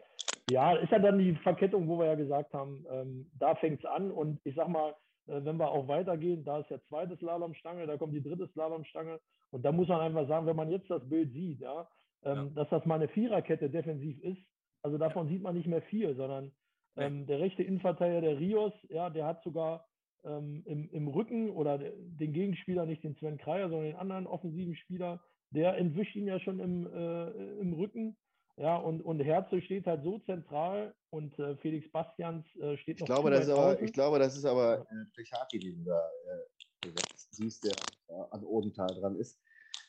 Ja, ist ja dann die Verkettung, wo wir ja gesagt haben, ähm, da fängt es an. Und ich sag mal, wenn wir auch weitergehen, da ist ja zweite Slalomstange, da kommt die dritte Slalomstange. Und da muss man einfach sagen, wenn man jetzt das Bild sieht, ja, ähm, ja. dass das mal eine Viererkette defensiv ist, also davon sieht man nicht mehr viel, sondern ähm, der rechte Innenverteidiger, der Rios, ja, der hat sogar ähm, im, im Rücken oder den Gegenspieler, nicht den Sven Kreier, sondern den anderen offensiven Spieler, der entwischt ihn ja schon im, äh, im Rücken. Ja, und, und Herzl steht halt so zentral und äh, Felix Bastians äh, steht noch. Ich glaube, das ist aber, ich glaube, das ist aber äh, Plechaki, den du da äh, siehst, der an Odenthal dran ist.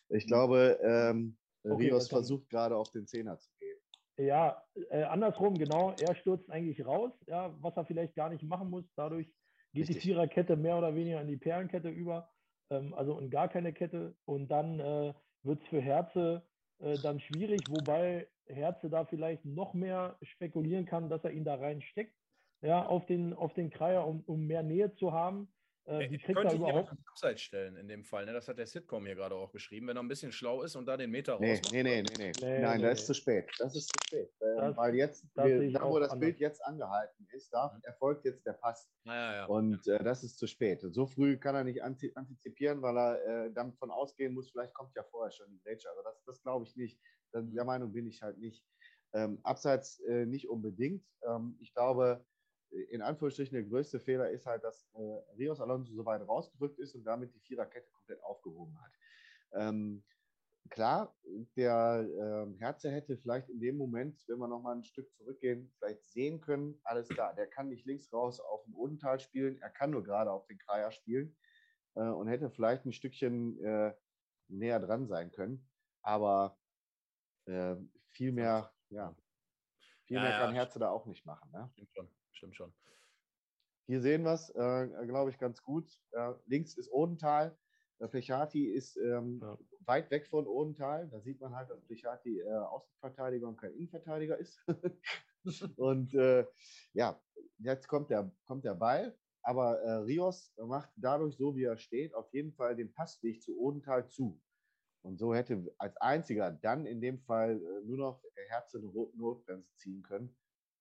Ich glaube, ähm, okay, Rios versucht gerade auf den Zehner zu gehen. Ja, äh, andersrum, genau. Er stürzt eigentlich raus, ja, was er vielleicht gar nicht machen muss. Dadurch geht Richtig. die Viererkette mehr oder weniger in die Perlenkette über, ähm, also in gar keine Kette. Und dann äh, wird es für Herze äh, dann schwierig, wobei Herze da vielleicht noch mehr spekulieren kann, dass er ihn da reinsteckt, ja, auf den, auf den Kreier, um, um mehr Nähe zu haben. Äh, wie kriegt er überhaupt Abseits stellen in dem Fall? Ne? Das hat der Sitcom hier gerade auch geschrieben. Wenn er ein bisschen schlau ist und da den Meter nee, rausmacht. Nee, nee, nee, nee. nee Nein, nee, das ist zu spät. Das ist zu spät. Das, Weil jetzt, wir, da wo das anders. Bild jetzt angehalten ist, da mhm. erfolgt jetzt der Pass. Ja, ja, ja. Und äh, das ist zu spät. So früh kann er nicht antizipieren, weil er äh, davon ausgehen muss, vielleicht kommt ja vorher schon die Grätsche. Also das, das glaube ich nicht. Das, der Meinung bin ich halt nicht. Ähm, abseits äh, nicht unbedingt. Ähm, ich glaube, in Anführungsstrichen der größte Fehler ist halt, dass äh, Rios Alonso so weit rausgerückt ist und damit die Viererkette komplett aufgehoben hat. Ähm, klar, der äh, Herze hätte vielleicht in dem Moment, wenn wir nochmal ein Stück zurückgehen, vielleicht sehen können, alles klar, der kann nicht links raus auf dem Odental spielen, er kann nur gerade auf den Kreier spielen äh, und hätte vielleicht ein Stückchen äh, näher dran sein können. Aber äh, viel mehr, ja, viel ja, mehr kann ja. Herze da auch nicht machen. Ne? Stimmt schon, stimmt schon. Hier sehen wir es, äh, glaube ich, ganz gut. Äh, links ist Odental. Der Plechati ist ähm, ja. weit weg von Odental. Da sieht man halt, dass Plechati äh, Außenverteidiger und kein Innenverteidiger ist. (laughs) und äh, ja, jetzt kommt der, kommt der Ball. Aber äh, Rios macht dadurch, so wie er steht, auf jeden Fall den Passweg zu Odental zu. Und so hätte als einziger dann in dem Fall äh, nur noch Herz eine Notbremse ziehen können.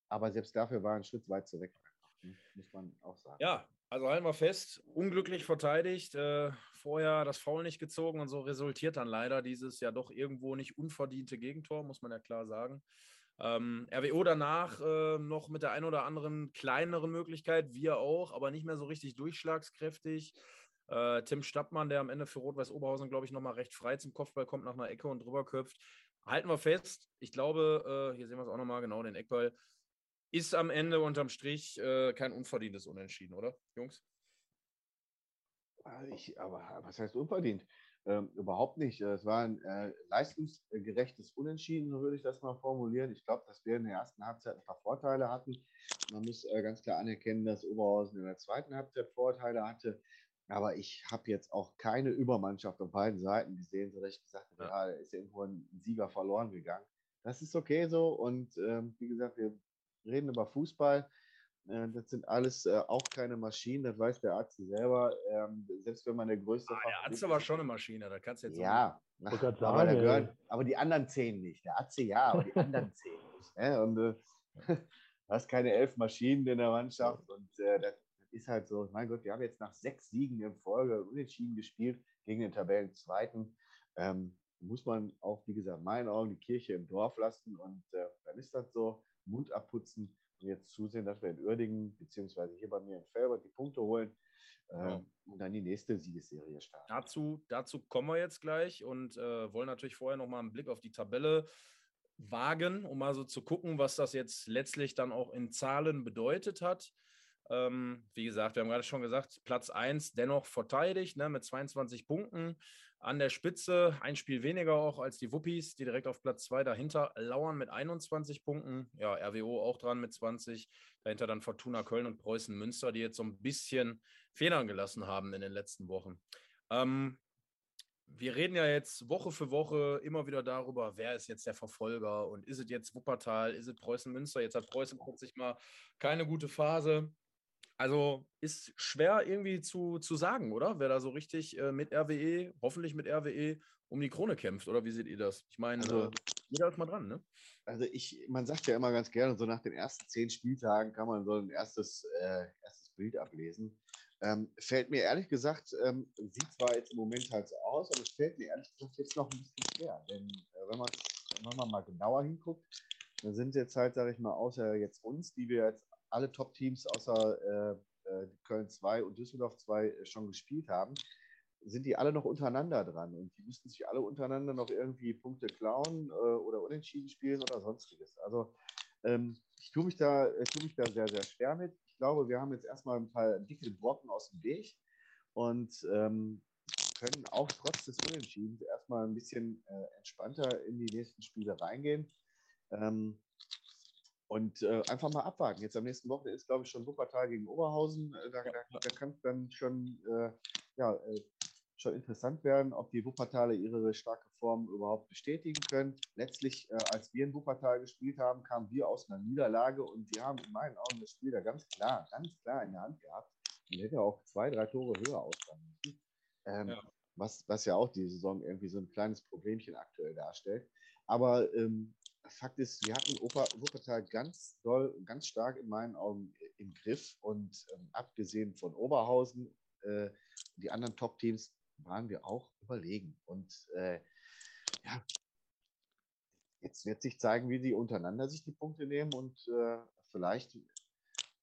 Aber selbst dafür war ein Schritt weit zurück. Ne? Muss man auch sagen. Ja, also halten wir fest, unglücklich verteidigt, äh, vorher das Foul nicht gezogen und so resultiert dann leider dieses ja doch irgendwo nicht unverdiente Gegentor, muss man ja klar sagen. Ähm, RWO danach äh, noch mit der ein oder anderen kleineren Möglichkeit, wir auch, aber nicht mehr so richtig durchschlagskräftig. Äh, Tim Stappmann, der am Ende für Rot-Weiß Oberhausen, glaube ich, nochmal recht frei zum Kopfball kommt, nach einer Ecke und drüber köpft. Halten wir fest. Ich glaube, äh, hier sehen wir es auch nochmal, genau, den Eckball. Ist am Ende unterm Strich äh, kein unverdientes Unentschieden, oder, Jungs? Ah, ich, aber was heißt unverdient? Ähm, überhaupt nicht. Es war ein äh, leistungsgerechtes Unentschieden, so würde ich das mal formulieren. Ich glaube, dass wir in der ersten Halbzeit ein paar Vorteile hatten. Man muss äh, ganz klar anerkennen, dass Oberhausen in der zweiten Halbzeit Vorteile hatte. Aber ich habe jetzt auch keine Übermannschaft auf beiden Seiten gesehen, sodass ich gesagt habe, ja, da ist irgendwo ein Sieger verloren gegangen. Das ist okay so. Und ähm, wie gesagt, wir reden über Fußball. Äh, das sind alles äh, auch keine Maschinen, das weiß der Arzt selber. Ähm, selbst wenn man der größte. Ah, der Arzt ist aber schon eine Maschine, da kannst du jetzt. Ja, ach, (laughs) aber, gehören, aber, die anderen zehn nicht. Der Arzt ja, aber die anderen (laughs) zehn nicht. Ne? Und äh, du (laughs) hast keine elf Maschinen in der Mannschaft und äh, das ist halt so, mein Gott, wir haben jetzt nach sechs Siegen in Folge unentschieden gespielt gegen den Tabellenzweiten. Ähm, muss man auch, wie gesagt, in meinen Augen die Kirche im Dorf lassen und äh, dann ist das so, Mund abputzen und jetzt zusehen, dass wir in Uerdingen, beziehungsweise hier bei mir in Felbert die Punkte holen äh, ja. und dann die nächste Siegesserie starten. Dazu, dazu kommen wir jetzt gleich und äh, wollen natürlich vorher nochmal einen Blick auf die Tabelle wagen, um mal so zu gucken, was das jetzt letztlich dann auch in Zahlen bedeutet hat. Ähm, wie gesagt, wir haben gerade schon gesagt, Platz 1 dennoch verteidigt ne, mit 22 Punkten an der Spitze. Ein Spiel weniger auch als die Wuppis, die direkt auf Platz 2 dahinter lauern mit 21 Punkten. Ja, RWO auch dran mit 20. Dahinter dann Fortuna Köln und Preußen Münster, die jetzt so ein bisschen Federn gelassen haben in den letzten Wochen. Ähm, wir reden ja jetzt Woche für Woche immer wieder darüber, wer ist jetzt der Verfolger und ist es jetzt Wuppertal, ist es Preußen Münster? Jetzt hat Preußen plötzlich mal keine gute Phase. Also ist schwer irgendwie zu, zu sagen, oder? Wer da so richtig äh, mit RWE, hoffentlich mit RWE, um die Krone kämpft, oder wie seht ihr das? Ich meine, also, äh, jeder ist mal dran, ne? Also ich, man sagt ja immer ganz gerne, so nach den ersten zehn Spieltagen kann man so ein erstes, äh, erstes Bild ablesen. Ähm, fällt mir ehrlich gesagt, ähm, sieht zwar jetzt im Moment halt so aus, aber es fällt mir ehrlich gesagt jetzt noch ein bisschen schwer. Denn äh, wenn, man, wenn man mal genauer hinguckt, dann sind jetzt halt, sage ich mal, außer jetzt uns, die wir jetzt alle Top-Teams außer äh, äh Köln 2 und Düsseldorf 2 äh, schon gespielt haben, sind die alle noch untereinander dran und die müssten sich alle untereinander noch irgendwie Punkte klauen äh, oder unentschieden spielen oder sonstiges. Also ähm, ich tue mich, da, ich tue mich da sehr, sehr schwer mit. Ich glaube, wir haben jetzt erstmal ein paar dicke Brocken aus dem Weg und ähm, können auch trotz des Unentschiedens erstmal ein bisschen äh, entspannter in die nächsten Spiele reingehen. Ähm, und äh, einfach mal abwarten. Jetzt am nächsten Wochenende ist, glaube ich, schon Wuppertal gegen Oberhausen. Äh, da, da, da kann es dann schon, äh, ja, äh, schon interessant werden, ob die Wuppertaler ihre starke Form überhaupt bestätigen können. Letztlich, äh, als wir in Wuppertal gespielt haben, kamen wir aus einer Niederlage und wir haben in meinen Augen das Spiel da ganz klar, ganz klar in der Hand gehabt. Und hätte auch zwei, drei Tore höher ausfallen müssen. Ähm, ja. Was, was ja auch die Saison irgendwie so ein kleines Problemchen aktuell darstellt. Aber ähm, Fakt ist, wir hatten Wuppertal ganz doll, ganz stark in meinen Augen im Griff und ähm, abgesehen von Oberhausen, äh, die anderen Top-Teams waren wir auch überlegen. Und äh, ja, jetzt wird sich zeigen, wie die untereinander sich die Punkte nehmen und äh, vielleicht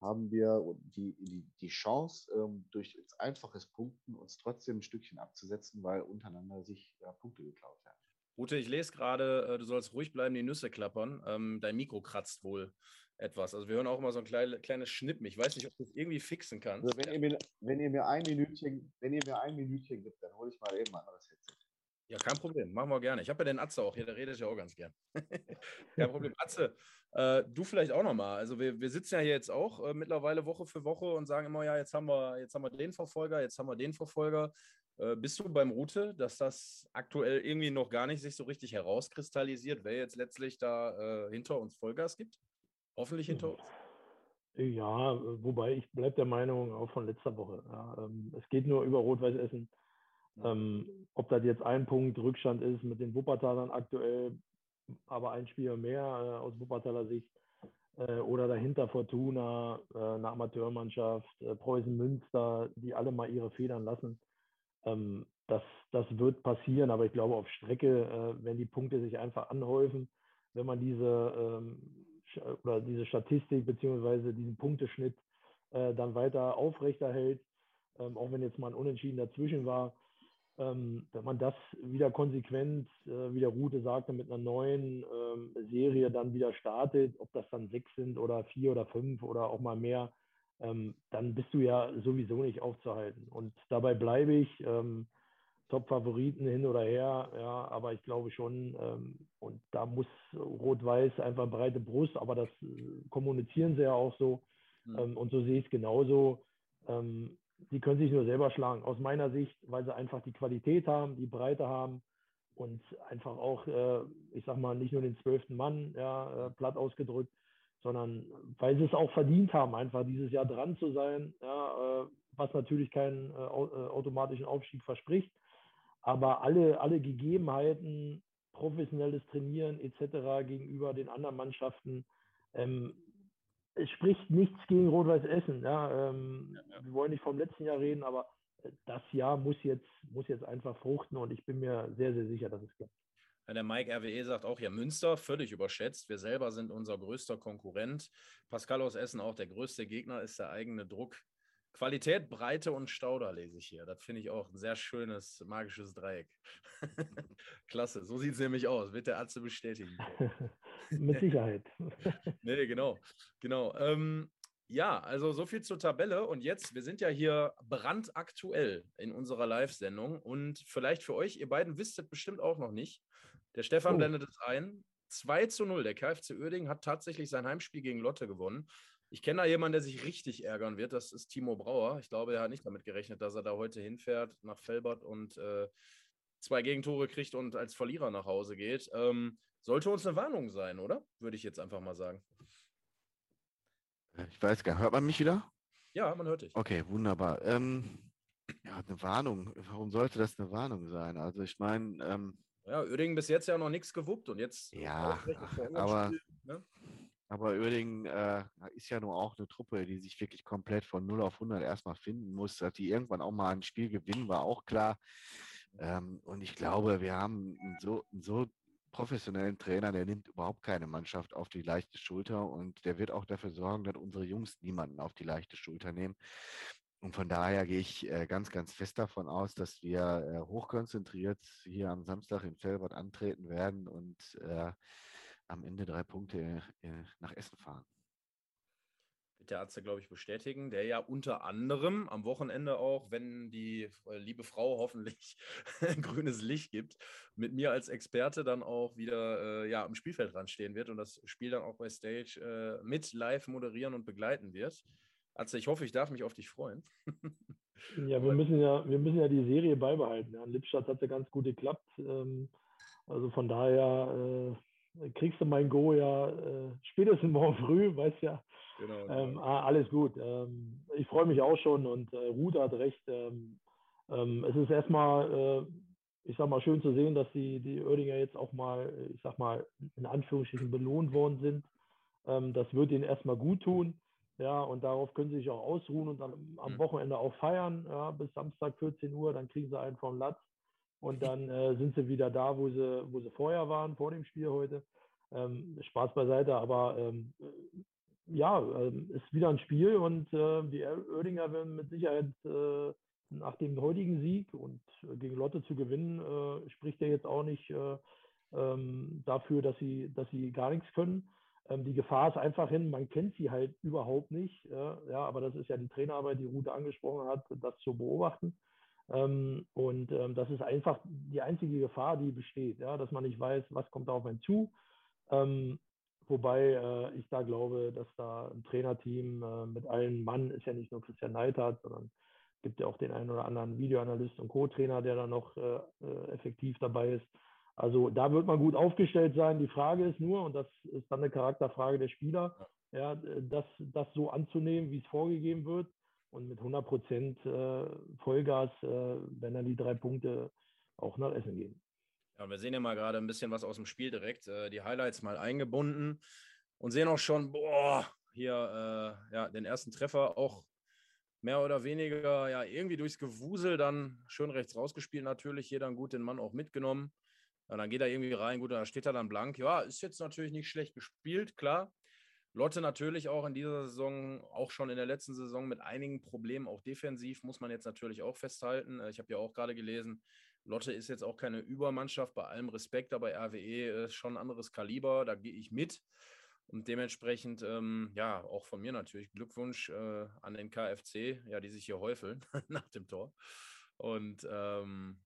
haben wir die, die, die Chance, ähm, durch einfaches Punkten uns trotzdem ein Stückchen abzusetzen, weil untereinander sich ja, Punkte geklaut werden. Ute, ich lese gerade, äh, du sollst ruhig bleiben, die Nüsse klappern. Ähm, dein Mikro kratzt wohl etwas. Also wir hören auch immer so ein kleine, kleines Schnippen. Ich weiß nicht, ob du das irgendwie fixen kannst. Also wenn, ihr mir, wenn, ihr mir ein Minütchen, wenn ihr mir ein Minütchen gibt, dann hole ich mal eben ein anderes Headset. Ja, kein Problem. Machen wir gerne. Ich habe ja den Atze auch hier, der redet ja auch ganz gern. (laughs) kein Problem. Atze, äh, du vielleicht auch nochmal. Also wir, wir sitzen ja hier jetzt auch äh, mittlerweile Woche für Woche und sagen immer, ja, jetzt haben wir, jetzt haben wir den Verfolger, jetzt haben wir den Verfolger. Äh, bist du beim Route, dass das aktuell irgendwie noch gar nicht sich so richtig herauskristallisiert, wer jetzt letztlich da äh, hinter uns Vollgas gibt? Hoffentlich hinter uns. Ja, wobei ich bleibe der Meinung auch von letzter Woche. Ja, ähm, es geht nur über Rot-Weiß Essen. Ähm, ob das jetzt ein Punkt Rückstand ist mit den Wuppertalern aktuell, aber ein Spieler mehr äh, aus Wuppertaler Sicht äh, oder dahinter Fortuna, äh, eine Amateurmannschaft, Preußen Münster, die alle mal ihre Federn lassen. Ähm, das, das wird passieren, aber ich glaube auf Strecke, äh, wenn die Punkte sich einfach anhäufen, wenn man diese ähm, oder diese Statistik beziehungsweise diesen Punkteschnitt äh, dann weiter aufrechterhält, ähm, auch wenn jetzt mal ein Unentschieden dazwischen war, ähm, wenn man das wieder konsequent, äh, wie der Rute sagte, mit einer neuen ähm, Serie dann wieder startet, ob das dann sechs sind oder vier oder fünf oder auch mal mehr, ähm, dann bist du ja sowieso nicht aufzuhalten. Und dabei bleibe ich. Ähm, Top-Favoriten hin oder her, ja, aber ich glaube schon, ähm, und da muss Rot-Weiß einfach breite Brust, aber das äh, kommunizieren sie ja auch so. Mhm. Und so sehe ich es genauso. Ähm, die können sich nur selber schlagen, aus meiner Sicht, weil sie einfach die Qualität haben, die Breite haben und einfach auch, äh, ich sag mal, nicht nur den zwölften Mann, ja, äh, platt ausgedrückt, sondern weil sie es auch verdient haben, einfach dieses Jahr dran zu sein, ja, äh, was natürlich keinen äh, äh, automatischen Aufstieg verspricht, aber alle, alle Gegebenheiten, professionelles Trainieren etc. gegenüber den anderen Mannschaften ähm, es spricht nichts gegen Rot-Weiß Essen. Ja, ähm, ja, ja. Wir wollen nicht vom letzten Jahr reden, aber das Jahr muss jetzt, muss jetzt einfach fruchten und ich bin mir sehr, sehr sicher, dass es klappt. Der Mike RWE sagt auch, ja, Münster völlig überschätzt. Wir selber sind unser größter Konkurrent. Pascal aus Essen auch der größte Gegner ist der eigene Druck. Qualität, Breite und Stauder lese ich hier. Das finde ich auch ein sehr schönes, magisches Dreieck. (laughs) Klasse, so sieht es nämlich aus. Wird der Atze bestätigen. (laughs) Mit Sicherheit. (laughs) nee, genau. genau. Ähm, ja, also so viel zur Tabelle. Und jetzt, wir sind ja hier brandaktuell in unserer Live-Sendung. Und vielleicht für euch, ihr beiden wisst es bestimmt auch noch nicht. Der Stefan oh. blendet es ein. 2 zu 0. Der KfC Uerdingen hat tatsächlich sein Heimspiel gegen Lotte gewonnen. Ich kenne da jemanden, der sich richtig ärgern wird. Das ist Timo Brauer. Ich glaube, er hat nicht damit gerechnet, dass er da heute hinfährt nach Felbert und äh, zwei Gegentore kriegt und als Verlierer nach Hause geht. Ähm, sollte uns eine Warnung sein, oder? Würde ich jetzt einfach mal sagen. Ich weiß gar nicht, hört man mich wieder? Ja, man hört dich. Okay, wunderbar. Ähm, ja, eine Warnung. Warum sollte das eine Warnung sein? Also ich meine, ähm, ja, Oerdingen bis jetzt ja noch nichts gewuppt und jetzt. Ja, aber, ne? Aber Oerding äh, ist ja nur auch eine Truppe, die sich wirklich komplett von 0 auf 100 erstmal finden muss. Dass die irgendwann auch mal ein Spiel gewinnen, war auch klar. Ähm, und ich glaube, wir haben einen so, einen so professionellen Trainer, der nimmt überhaupt keine Mannschaft auf die leichte Schulter und der wird auch dafür sorgen, dass unsere Jungs niemanden auf die leichte Schulter nehmen. Und von daher gehe ich äh, ganz, ganz fest davon aus, dass wir äh, hochkonzentriert hier am Samstag in Felbert antreten werden und äh, am Ende drei Punkte nach Essen fahren. Wird der Arzt, glaube ich, bestätigen, der ja unter anderem am Wochenende auch, wenn die liebe Frau hoffentlich (laughs) grünes Licht gibt, mit mir als Experte dann auch wieder ja, am Spielfeldrand stehen wird und das Spiel dann auch bei Stage mit live moderieren und begleiten wird. Also ich hoffe, ich darf mich auf dich freuen. (laughs) ja, wir müssen ja, wir müssen ja die Serie beibehalten. Ja. In Lippstadt hat es ja ganz gut geklappt. Ähm, also von daher äh, kriegst du mein Go ja äh, spätestens morgen früh, (laughs) weißt ja. Genau, ähm, genau. ah, alles gut. Ähm, ich freue mich auch schon und äh, Ruth hat recht. Ähm, ähm es ist erstmal, äh, ich sag mal, schön zu sehen, dass die, die Oerdinger jetzt auch mal, ich sag mal, in Anführungsstrichen belohnt worden sind. Ähm, das wird ihnen erstmal gut tun. Ja, und darauf können sie sich auch ausruhen und dann am mhm. Wochenende auch feiern, ja, bis Samstag 14 Uhr, dann kriegen sie einen vom Latz und (laughs) dann äh, sind sie wieder da, wo sie, wo sie vorher waren, vor dem Spiel heute. ähm, Spaß beiseite, aber ähm, ja, ähm, ist wieder ein Spiel und äh, die Oerdinger werden mit Sicherheit äh, nach dem heutigen Sieg und äh, gegen Lotte zu gewinnen, äh, spricht ja jetzt auch nicht äh, ähm, dafür, dass sie, dass sie gar nichts können. Ähm, die Gefahr ist einfach hin, man kennt sie halt überhaupt nicht. ja, aber das ist ja die Trainerarbeit, die Rute angesprochen hat, das zu beobachten. Ähm, und ähm, das ist einfach die einzige Gefahr, die besteht, ja, dass man nicht weiß, was kommt da auf einen zu. Ähm, wobei äh, ich da glaube, dass da ein Trainerteam äh, mit allen Mann ist ja nicht nur Christian Neidhardt, sondern gibt ja auch den einen oder anderen Videoanalyst und Co-Trainer, der da noch äh, äh, effektiv dabei ist. Also da wird man gut aufgestellt sein. Die Frage ist nur, und das ist dann eine Charakterfrage der Spieler, ja, das, das so anzunehmen, wie es vorgegeben wird und mit 100 Prozent äh, Vollgas, äh, wenn dann die drei Punkte auch nach Essen gehen. Ja, wir sehen ja mal gerade ein bisschen was aus dem Spiel direkt, äh, die Highlights mal eingebunden und sehen auch schon, boah, hier ja, den ersten Treffer auch mehr oder weniger ja irgendwie durchs Gewusel dann schön rechts rausgespielt natürlich, jeder einen guten Mann auch mitgenommen. Und dann geht er irgendwie rein, gut, da steht er dann blank. Ja, ist jetzt natürlich nicht schlecht gespielt, klar. Lotte natürlich auch in dieser Saison, auch schon in der letzten Saison mit einigen Problemen, auch defensiv, muss man jetzt natürlich auch festhalten. Äh, ich habe ja auch gerade gelesen, Lotte ist jetzt auch keine Übermannschaft, bei allem Respekt, aber RWE ist schon ein anderes Kaliber, da gehe ich mit. Und dementsprechend, ähm, ja, auch von mir natürlich Glückwunsch äh, an den KFC, ja, die sich hier häufeln (laughs) nach dem Tor. Und ähm,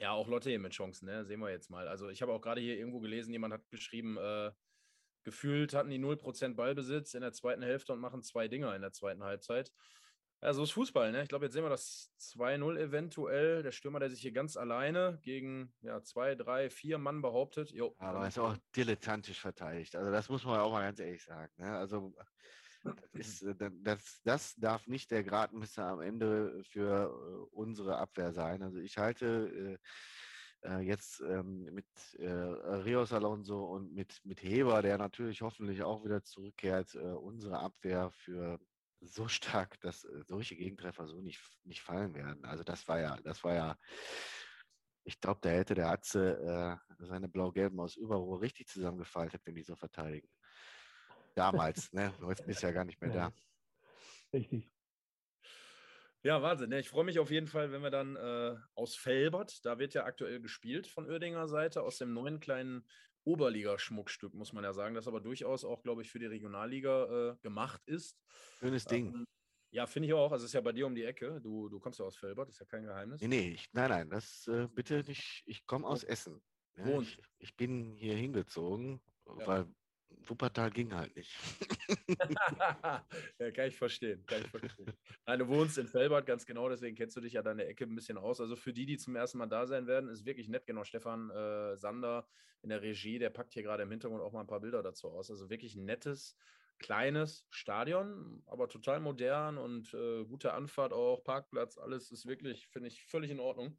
ja, auch Lotte mit Chancen, ne? sehen wir jetzt mal. Also ich habe auch gerade hier irgendwo gelesen, jemand hat geschrieben, äh, gefühlt hatten die 0% Ballbesitz in der zweiten Hälfte und machen zwei Dinger in der zweiten Halbzeit. Ja, so ist Fußball, ne? Ich glaube, jetzt sehen wir das 2-0 eventuell. Der Stürmer, der sich hier ganz alleine gegen ja, zwei, drei, vier Mann behauptet. Jo, Aber ist auch dilettantisch verteidigt. Also, das muss man auch mal ganz ehrlich sagen. Ne? Also, das, ist, äh, das, das darf nicht der Gradmesser am Ende für äh, unsere Abwehr sein. Also, ich halte. Äh, jetzt ähm, mit äh, Rios Alonso und mit, mit Heber, der natürlich hoffentlich auch wieder zurückkehrt, äh, unsere Abwehr für so stark, dass solche Gegentreffer so nicht, nicht fallen werden. Also das war ja, das war ja, ich glaube, da hätte der Atze seine blau-gelben aus Überruhr richtig zusammengefaltet, wenn die so verteidigen. Damals, ne? Heute bist ja gar nicht mehr da. Richtig. Ja, Wahnsinn. Ich freue mich auf jeden Fall, wenn wir dann äh, aus Felbert, da wird ja aktuell gespielt von Oerdinger Seite, aus dem neuen kleinen Oberliga-Schmuckstück, muss man ja sagen, das aber durchaus auch, glaube ich, für die Regionalliga äh, gemacht ist. Schönes Ding. Ähm, ja, finde ich auch. Also es ist ja bei dir um die Ecke. Du, du kommst ja aus Felbert, ist ja kein Geheimnis. Nee, nee, ich, nein, nein, das äh, bitte nicht. Ich komme aus Essen. Ja, ich, ich, bin hier hingezogen, ja. weil Wuppertal ging halt nicht. (laughs) ja, kann ich verstehen. Kann ich verstehen. Nein, du wohnst in Felbert, ganz genau, deswegen kennst du dich ja deine Ecke ein bisschen aus. Also für die, die zum ersten Mal da sein werden, ist wirklich nett. Genau, Stefan äh, Sander in der Regie, der packt hier gerade im Hintergrund auch mal ein paar Bilder dazu aus. Also wirklich ein nettes, kleines Stadion, aber total modern und äh, gute Anfahrt auch, Parkplatz, alles ist wirklich, finde ich, völlig in Ordnung.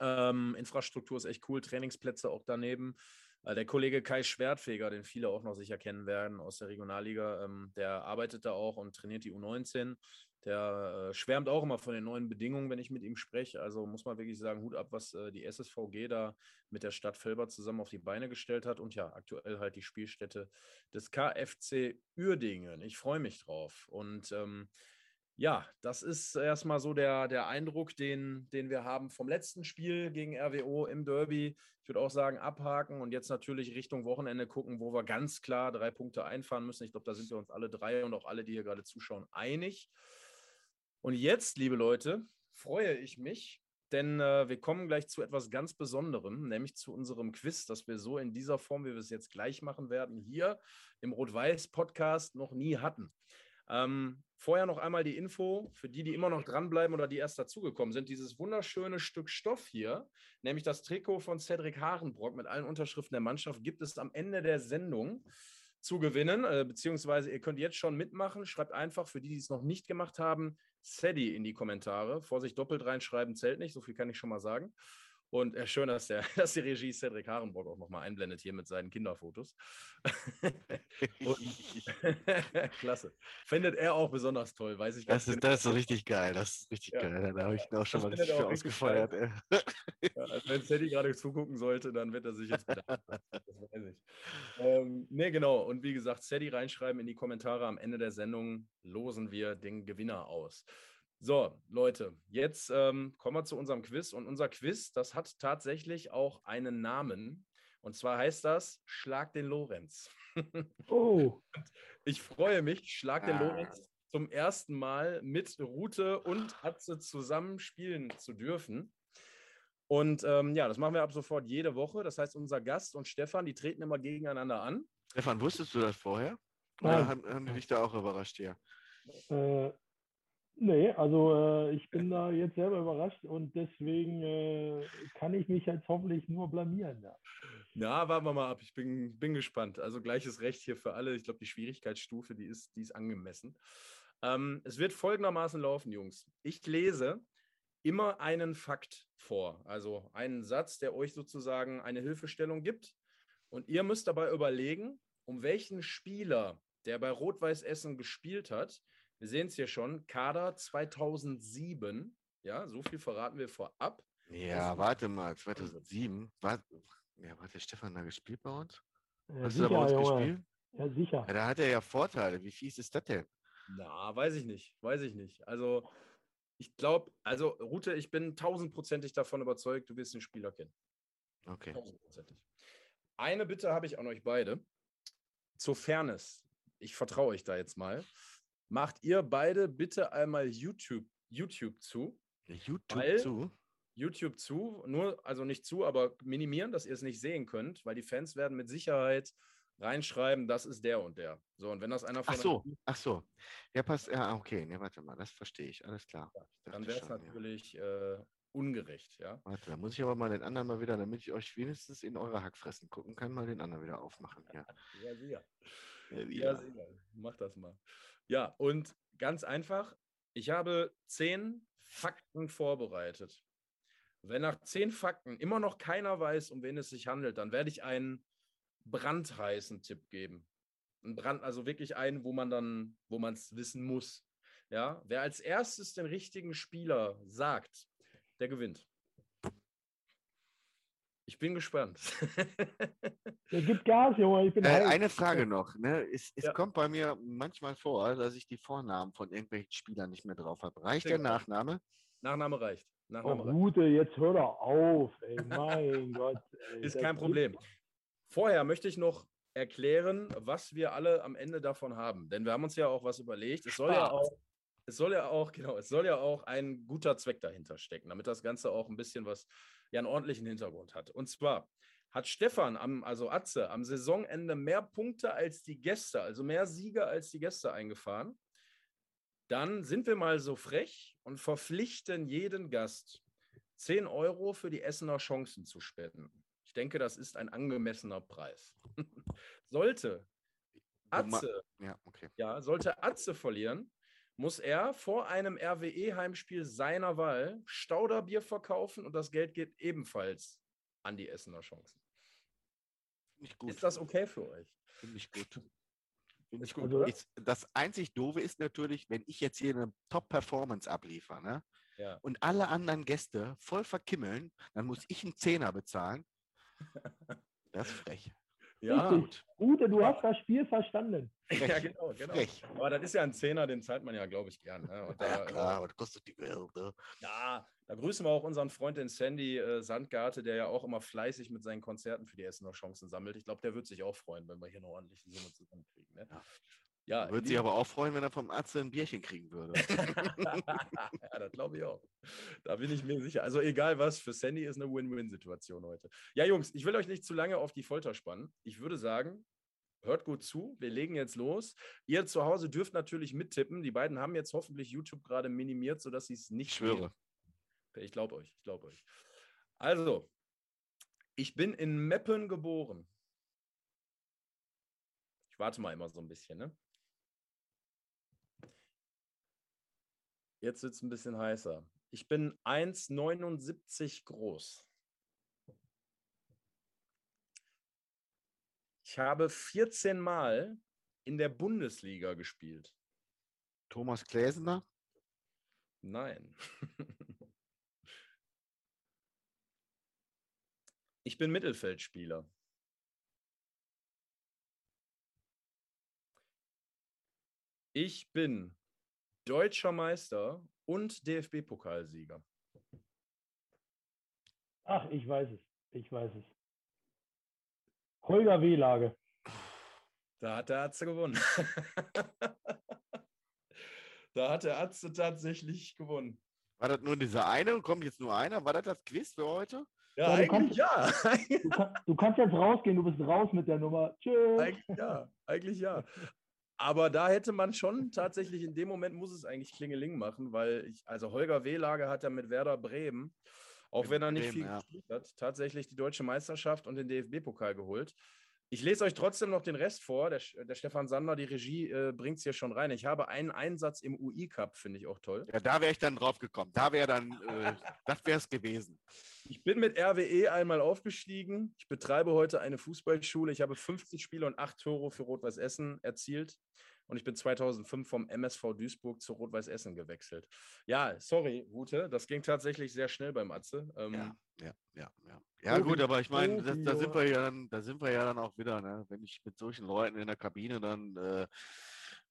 Ähm, Infrastruktur ist echt cool, Trainingsplätze auch daneben. Der Kollege Kai Schwertfeger, den viele auch noch sicher kennen werden aus der Regionalliga, ähm, der arbeitet da auch und trainiert die U19. Der äh, schwärmt auch immer von den neuen Bedingungen, wenn ich mit ihm spreche. Also muss man wirklich sagen, Hut ab, was äh, die SSVG da mit der Stadt Felbert zusammen auf die Beine gestellt hat. Und ja, aktuell halt die Spielstätte des KFC Uerdingen. Ich freue mich drauf. Und ähm, ja, das ist erstmal so der, der Eindruck, den, den wir haben vom letzten Spiel gegen RWO im Derby. Ich würde auch sagen, abhaken und jetzt natürlich Richtung Wochenende gucken, wo wir ganz klar drei Punkte einfahren müssen. Ich glaube, da sind wir uns alle drei und auch alle, die hier gerade zuschauen, einig. Und jetzt, liebe Leute, freue ich mich, denn äh, wir kommen gleich zu etwas ganz Besonderem, nämlich zu unserem Quiz, das wir so in dieser Form, wie wir es jetzt gleich machen werden, hier im Rot-Weiß-Podcast noch nie hatten. Ähm, vorher noch einmal die Info für die, die immer noch dranbleiben oder die erst dazugekommen sind. Dieses wunderschöne Stück Stoff hier, nämlich das Trikot von Cedric Harenbrock mit allen Unterschriften der Mannschaft, gibt es am Ende der Sendung zu gewinnen, äh, beziehungsweise ihr könnt jetzt schon mitmachen. Schreibt einfach für die, die es noch nicht gemacht haben, Sedi in die Kommentare. Vorsicht, doppelt reinschreiben zählt nicht, so viel kann ich schon mal sagen. Und äh, schön, dass, der, (laughs) dass die Regie Cedric Harenbrock auch nochmal einblendet hier mit seinen Kinderfotos. (laughs) (laughs) klasse. Findet er auch besonders toll, weiß ich das ist, genau. Das ist so richtig geil. Das ist richtig ja. geil. Da habe ich ihn auch schon das mal richtig für ausgefeiert. Ja, also wenn Sadie gerade zugucken sollte, dann wird er sich jetzt bedanken. das weiß ich. Ähm, ne, genau. Und wie gesagt, Sadie reinschreiben in die Kommentare. Am Ende der Sendung losen wir den Gewinner aus. So, Leute, jetzt ähm, kommen wir zu unserem Quiz. Und unser Quiz, das hat tatsächlich auch einen Namen. Und zwar heißt das Schlag den Lorenz. (laughs) oh. Ich freue mich, Schlag den ah. Lorenz zum ersten Mal mit Rute und Atze zusammen spielen zu dürfen. Und ähm, ja, das machen wir ab sofort jede Woche. Das heißt, unser Gast und Stefan, die treten immer gegeneinander an. Stefan, wusstest du das vorher? Oder haben, haben die dich da auch überrascht hier? Äh, nee, also äh, ich bin da jetzt selber überrascht und deswegen äh, kann ich mich jetzt hoffentlich nur blamieren. Ja. Na, warten wir mal ab. Ich bin, bin gespannt. Also gleiches Recht hier für alle. Ich glaube, die Schwierigkeitsstufe, die ist, die ist angemessen. Ähm, es wird folgendermaßen laufen, Jungs. Ich lese immer einen Fakt vor, also einen Satz, der euch sozusagen eine Hilfestellung gibt. Und ihr müsst dabei überlegen, um welchen Spieler, der bei Rot-Weiß Essen gespielt hat, wir sehen es hier schon, Kader 2007, ja, so viel verraten wir vorab. Ja, also, warte mal, 2007, war, ja, hat der Stefan da gespielt bei uns? Ja, Hast sicher, du da bei uns Junge. gespielt? Ja, sicher. Ja, da hat er ja Vorteile. Wie fies ist das denn? Na, weiß ich nicht, weiß ich nicht. Also, ich glaube, also Rute, ich bin tausendprozentig davon überzeugt, du wirst den Spieler kennen. Okay. Tausendprozentig. Eine Bitte habe ich an euch beide. Zur Fairness, ich vertraue euch da jetzt mal. Macht ihr beide bitte einmal YouTube, YouTube zu. YouTube zu? YouTube zu, nur, also nicht zu, aber minimieren, dass ihr es nicht sehen könnt, weil die Fans werden mit Sicherheit reinschreiben, das ist der und der. So, und wenn das einer von. Ach so, ach so. Ja, passt. Ja, okay. Ne, warte mal, das verstehe ich. Alles klar. Ja, dann wäre es natürlich ja. äh, ungerecht, ja. Warte, da muss ich aber mal den anderen mal wieder, damit ich euch wenigstens in eure Hackfressen gucken kann, mal den anderen wieder aufmachen. Ja, ja sicher. Ja, ja, sicher. Mach das mal. Ja, und ganz einfach, ich habe zehn Fakten vorbereitet. Wenn nach zehn Fakten immer noch keiner weiß, um wen es sich handelt, dann werde ich einen brandheißen Tipp geben. Ein Brand, also wirklich einen, wo man dann, wo man es wissen muss. Ja, wer als erstes den richtigen Spieler sagt, der gewinnt. Ich bin gespannt. (laughs) Der gibt Gas, Junge. Ich bin äh, eine Frage noch. Ne? Es, es ja. kommt bei mir manchmal vor, dass ich die Vornamen von irgendwelchen Spielern nicht mehr drauf habe. Reicht der Nachname? Nachname reicht. Nachname oh, Gute, jetzt hör doch auf. Ey, mein (laughs) Gott. Ey, Ist kein Problem. Vorher möchte ich noch erklären, was wir alle am Ende davon haben. Denn wir haben uns ja auch was überlegt. Es soll ja auch, es soll ja auch, (laughs) genau, es soll ja auch ein guter Zweck dahinter stecken, damit das Ganze auch ein bisschen was, ja, einen ordentlichen Hintergrund hat. Und zwar hat Stefan, am, also Atze, am Saisonende mehr Punkte als die Gäste, also mehr Siege als die Gäste eingefahren. Dann sind wir mal so frech und verpflichten jeden Gast 10 Euro für die Essener Chancen zu spenden. Ich denke, das ist ein angemessener Preis. (laughs) sollte Atze, ja, okay. ja, sollte Atze verlieren, muss er vor einem RWE-Heimspiel seiner Wahl Stauderbier verkaufen und das Geld geht ebenfalls an die Essener Chancen. Ist das okay für euch? Finde ich gut. Finde ich gut. Also, ich, das einzig Doofe ist natürlich, wenn ich jetzt hier eine Top-Performance abliefere ne? ja. und alle anderen Gäste voll verkimmeln, dann muss ich einen Zehner bezahlen (laughs) das ist frech. Ja. Richtig. Ute, du hast das Spiel verstanden. Frech. Ja, genau, genau. Frech. Aber das ist ja ein Zehner, den zahlt man ja, glaube ich, gern. Ne? Da, ja, klar, aber das kostet die Welt. Ne? Ja, da grüßen wir auch unseren Freund, den Sandy äh, Sandgarte, der ja auch immer fleißig mit seinen Konzerten für die Essener Chancen sammelt. Ich glaube, der wird sich auch freuen, wenn wir hier eine ordentliche Summe zusammenkriegen. Ne? Ja. Ja, würde sich aber auch freuen, wenn er vom Arzt ein Bierchen kriegen würde. (laughs) ja, das glaube ich auch. Da bin ich mir sicher. Also egal was, für Sandy ist eine Win-Win-Situation heute. Ja, Jungs, ich will euch nicht zu lange auf die Folter spannen. Ich würde sagen, hört gut zu. Wir legen jetzt los. Ihr zu Hause dürft natürlich mittippen. Die beiden haben jetzt hoffentlich YouTube gerade minimiert, sodass sie es nicht ich schwöre. Ich glaube euch, ich glaube euch. Also, ich bin in Meppen geboren. Ich warte mal immer so ein bisschen, ne? Jetzt wird es ein bisschen heißer. Ich bin 1,79 groß. Ich habe 14 Mal in der Bundesliga gespielt. Thomas Gläsener? Nein. (laughs) ich bin Mittelfeldspieler. Ich bin deutscher Meister und DFB-Pokalsieger. Ach, ich weiß es. Ich weiß es. Holger Wehlage. Da hat der Atze gewonnen. (laughs) da hat der Atze tatsächlich gewonnen. War das nur dieser eine und kommt jetzt nur einer? War das das Quiz für heute? Ja, Ja, du eigentlich ja. Du, kann, du kannst jetzt rausgehen, du bist raus mit der Nummer. (laughs) Tschüss. eigentlich ja. Eigentlich ja. Aber da hätte man schon tatsächlich in dem Moment muss es eigentlich Klingeling machen, weil ich, also Holger Wehlage hat ja mit Werder Bremen, auch Mit wenn er nicht Bremen, viel ja. gespielt hat, tatsächlich die deutsche Meisterschaft und den DFB-Pokal geholt. Ich lese euch trotzdem noch den Rest vor. Der, der Stefan Sander, die Regie, äh, bringt es hier schon rein. Ich habe einen Einsatz im UI-Cup, finde ich auch toll. Ja, da wäre ich dann drauf gekommen. Da wäre dann, äh, (laughs) das wäre es gewesen. Ich bin mit RWE einmal aufgestiegen. Ich betreibe heute eine Fußballschule. Ich habe 50 Spiele und 8 Tore für Rot-Weiß Essen erzielt. Und ich bin 2005 vom MSV Duisburg zu Rot-Weiß Essen gewechselt. Ja, sorry, Ute, das ging tatsächlich sehr schnell beim Atze. Ähm, Ja, ja, ja, ja. Ja, gut, aber ich meine, das- da sind wir ja dann, da sind wir ja dann auch wieder, ne? wenn ich mit solchen Leuten in der Kabine dann äh,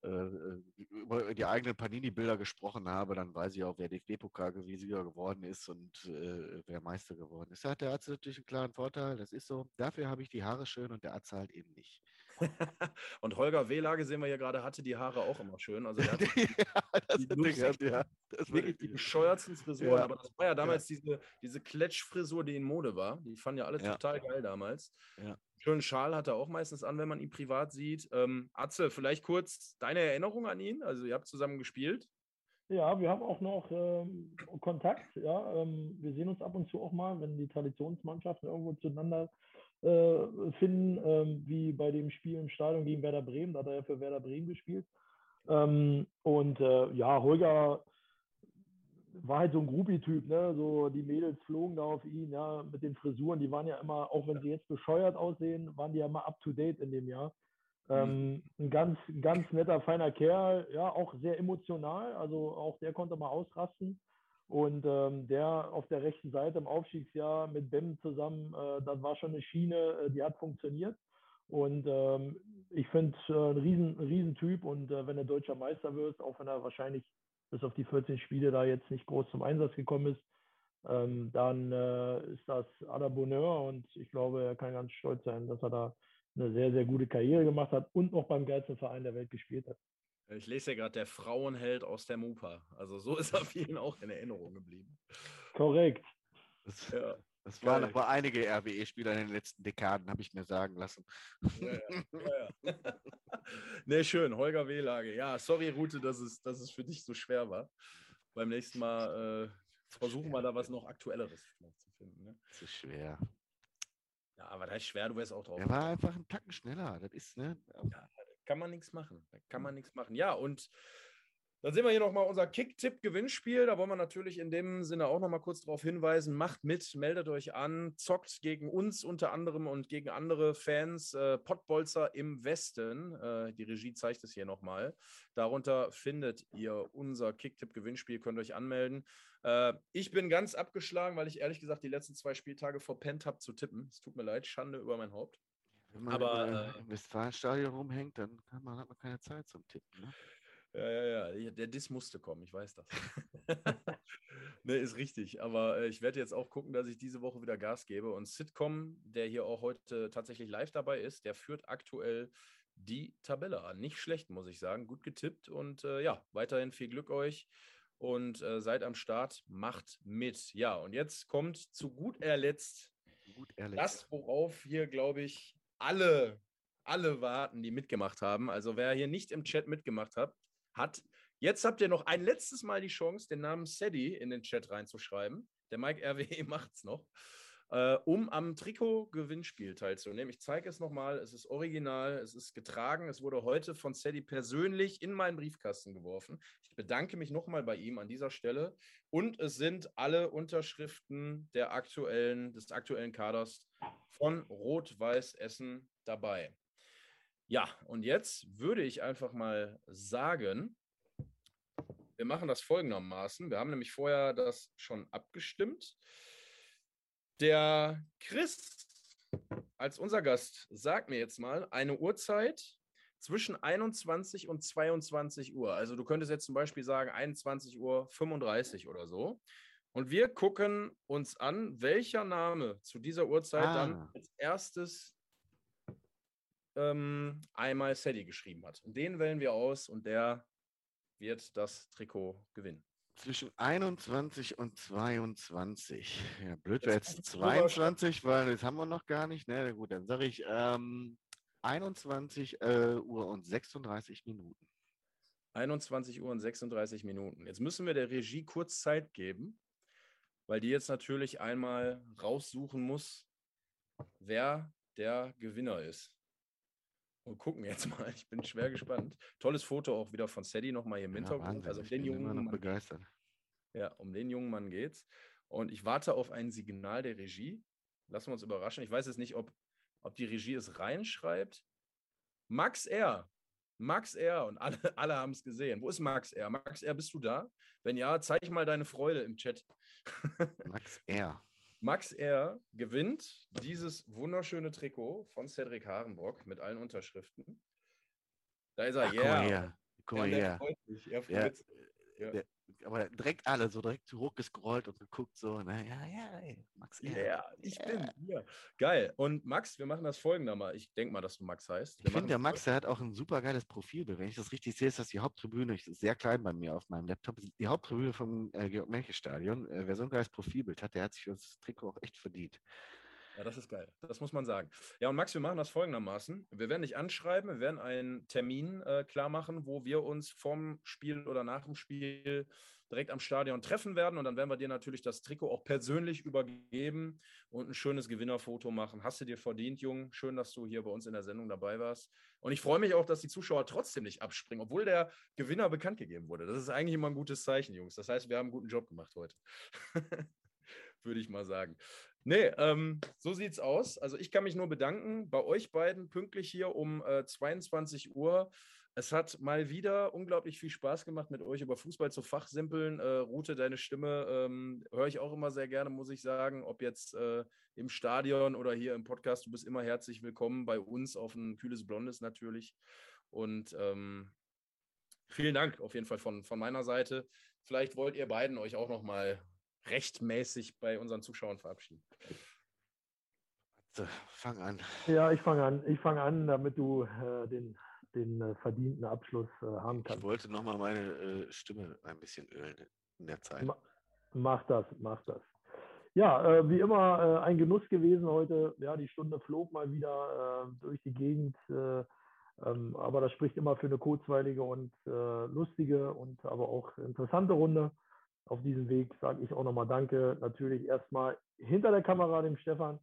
äh, über die eigenen Panini-Bilder gesprochen habe, dann weiß ich auch, wer DFB-Pokalsieger geworden ist und äh, wer Meister geworden ist. Da hat der Arzt natürlich einen klaren Vorteil, das ist so. Dafür habe ich die Haare schön und der Arzt halt eben nicht. (laughs) und Holger Wehlage, sehen wir hier gerade, hatte die Haare auch immer schön. Also der hatte (laughs) ja, das die hat lustig- der- ja, das war wirklich die bescheuertsten Frisuren. Ja. Aber das war ja damals diese, diese Kletschfrisur, die in Mode war. Die fanden ja alle Ja. total geil damals. Ja. Schönen Schal hat er auch meistens an, wenn man ihn privat sieht. Ähm, Atze, vielleicht kurz deine Erinnerung an ihn. Also ihr habt zusammen gespielt. Ja, wir haben auch noch ähm, Kontakt. Ja, ähm, wir sehen uns ab und zu auch mal, wenn die Traditionsmannschaften irgendwo zueinander äh, finden, ähm, wie bei dem Spiel im Stadion gegen Werder Bremen. Da hat er ja für Werder Bremen gespielt. Ähm, und äh, ja, Holger war halt so ein Groupie-Typ, ne? So die Mädels flogen da auf ihn, ja, mit den Frisuren, die waren ja immer, auch wenn sie jetzt bescheuert aussehen, waren die ja immer up to date in dem Jahr. Ähm, ein ganz, ganz netter, feiner Kerl, ja, auch sehr emotional, also auch der konnte mal ausrasten. Und ähm, der auf der rechten Seite im Aufstiegsjahr mit Bem zusammen, äh, das war schon eine Schiene, äh, die hat funktioniert. Und ähm, ich finde äh, ein riesen, ein riesen Typ und äh, wenn er deutscher Meister wird, auch wenn er wahrscheinlich bis auf die 14 Spiele da jetzt nicht groß zum Einsatz gekommen ist, ähm, dann äh, ist das à la Bonheur und ich glaube, er kann ganz stolz sein, dass er da eine sehr, sehr gute Karriere gemacht hat und noch beim geilsten Verein der Welt gespielt hat. Ich lese ja gerade der Frauenheld aus der Mupa. Also so ist er vielen auch in Erinnerung geblieben. Korrekt. Das, Ja, das waren aber einige RWE-Spieler in den letzten Dekaden, habe ich mir sagen lassen. ja, ja. ja, ja. (laughs) nee, schön. Holger Wehlage. Ja, sorry, Rute, dass es, dass es für dich so schwer war. Beim nächsten Mal äh, versuchen wir da was noch Aktuelleres zu finden. Ne? Das ist schwer. Ja, aber das ist schwer, du wärst auch drauf. Er war einfach einen Tacken schneller. Das ist, ne? Kann man nichts machen. Da kann man nichts machen. Ja, und dann sehen wir hier nochmal unser Kick-Tipp-Gewinnspiel. Da wollen wir natürlich in dem Sinne auch nochmal kurz darauf hinweisen. Macht mit, meldet euch an, zockt gegen uns unter anderem und gegen andere Fans. Äh, Pottbolzer im Westen. Äh, die Regie zeigt es hier nochmal. Darunter findet ihr unser Kick-Tipp-Gewinnspiel. Könnt euch anmelden. Äh, ich bin ganz abgeschlagen, weil ich ehrlich gesagt die letzten zwei Spieltage verpennt habe zu tippen. Es tut mir leid, Schande über mein Haupt. Wenn man Aber, äh, äh, im Westfalenstadion rumhängt, dann man, hat man keine Zeit zum Tippen. Ne? Ja, ja, ja. Der Diss musste kommen, ich weiß das. (laughs) ne, ist richtig. Aber äh, ich werde jetzt auch gucken, dass ich diese Woche wieder Gas gebe. Und Sitcom, der hier auch heute tatsächlich live dabei ist, der führt aktuell die Tabelle an. Nicht schlecht, muss ich sagen. Gut getippt. Und äh, ja, weiterhin viel Glück euch. Und äh, seid am Start, macht mit. Ja, und jetzt kommt zu guter Letzt Gut ehrlich. das, worauf hier, glaube ich, alle, alle warten, die mitgemacht haben. Also wer hier nicht im Chat mitgemacht hat, hat, jetzt habt ihr noch ein letztes Mal die Chance, den Namen Sadie in den Chat reinzuschreiben. Der Mike (laughs) RWE macht es noch, äh, um am Trikot-Gewinnspiel teilzunehmen. Ich zeige es nochmal, es ist original, es ist getragen, es wurde heute von Sadie persönlich in meinen Briefkasten geworfen. Ich bedanke mich nochmal bei ihm an dieser Stelle. Und es sind alle Unterschriften der aktuellen, des aktuellen Kaders von Rot-Weiß Essen dabei. Ja, und jetzt würde ich einfach mal sagen, wir machen das folgendermaßen. Wir haben nämlich vorher das schon abgestimmt. Der Chris als unser Gast sagt mir jetzt mal eine Uhrzeit zwischen 21 und 22 Uhr. Also du könntest jetzt zum Beispiel sagen 21 Uhr 35 oder so. Und wir gucken uns an, welcher Name zu dieser Uhrzeit ah. dann als erstes ähm, einmal Sadie geschrieben hat. Und den wählen wir aus und der wird das Trikot gewinnen. Zwischen 21 und 22. Ja, blöd wäre jetzt 22, weil das haben wir noch gar nicht. Ne, gut, dann sage ich ähm, 21 äh, Uhr und 36 Minuten. 21 Uhr und 36 Minuten. Jetzt müssen wir der Regie kurz Zeit geben, weil die jetzt natürlich einmal raussuchen muss, wer der Gewinner ist. Und gucken jetzt mal. Ich bin schwer gespannt. Tolles Foto auch wieder von Sadie nochmal hier im Hintergrund. Ja, also um den jungen Mann, begeistert. Ja, um den jungen Mann geht's. Und ich warte auf ein Signal der Regie. Lassen wir uns überraschen. Ich weiß jetzt nicht, ob, ob die Regie es reinschreibt. Max R. Max R. Und alle, (laughs) alle haben es gesehen. Wo ist Max R? Max R, bist du da? Wenn ja, zeig mal deine Freude im Chat. (laughs) Max R. Max R. gewinnt dieses wunderschöne Trikot von Cedric Harenbrock mit allen Unterschriften. Da ist er, Ach, yeah. Guck mal her. Guck mal her. Er freut sich. Er ja. Der, aber direkt alle so direkt hochgescrollt und geguckt, so, na ja, ja, ey, Max. Ja, yeah, ich yeah. bin hier. Geil. Und Max, wir machen das folgender mal. Ich denke mal, dass du Max heißt. Wir ich finde, der Max, der hat auch ein super geiles Profilbild. Wenn ich das richtig sehe, ist das die Haupttribüne. Ich, sehr klein bei mir auf meinem Laptop. Die Haupttribüne vom äh, Georg-Melche-Stadion. Äh, wer so ein geiles Profilbild hat, der hat sich für das Trikot auch echt verdient. Ja, das ist geil. Das muss man sagen. Ja, und Max, wir machen das folgendermaßen. Wir werden dich anschreiben, wir werden einen Termin äh, klar machen, wo wir uns vorm Spiel oder nach dem Spiel direkt am Stadion treffen werden. Und dann werden wir dir natürlich das Trikot auch persönlich übergeben und ein schönes Gewinnerfoto machen. Hast du dir verdient, Jung. Schön, dass du hier bei uns in der Sendung dabei warst. Und ich freue mich auch, dass die Zuschauer trotzdem nicht abspringen, obwohl der Gewinner bekannt gegeben wurde. Das ist eigentlich immer ein gutes Zeichen, Jungs. Das heißt, wir haben einen guten Job gemacht heute. (laughs) Würde ich mal sagen. Nee, ähm, so sieht's aus. Also ich kann mich nur bedanken bei euch beiden pünktlich hier um äh, 22 Uhr. Es hat mal wieder unglaublich viel Spaß gemacht, mit euch über Fußball zu fachsimpeln. Äh, Rute, deine Stimme ähm, höre ich auch immer sehr gerne, muss ich sagen. Ob jetzt äh, im Stadion oder hier im Podcast, du bist immer herzlich willkommen bei uns auf ein kühles Blondes natürlich. Und ähm, vielen Dank auf jeden Fall von, von meiner Seite. Vielleicht wollt ihr beiden euch auch noch mal rechtmäßig bei unseren Zuschauern verabschieden. So, fang an. Ja, ich fange an. Ich fange an, damit du äh, den, den äh, verdienten Abschluss äh, haben kannst. Ich wollte nochmal meine äh, Stimme ein bisschen ölen in der Zeit. Ma mach das, mach das. Ja, äh, wie immer äh, ein Genuss gewesen heute. Ja, die Stunde flog mal wieder durch die Gegend. Ähm, aber das spricht immer für eine kurzweilige und lustige und aber auch interessante Runde auf diesem Weg sage ich auch nochmal Danke. Natürlich erstmal hinter der Kamera dem Stefan,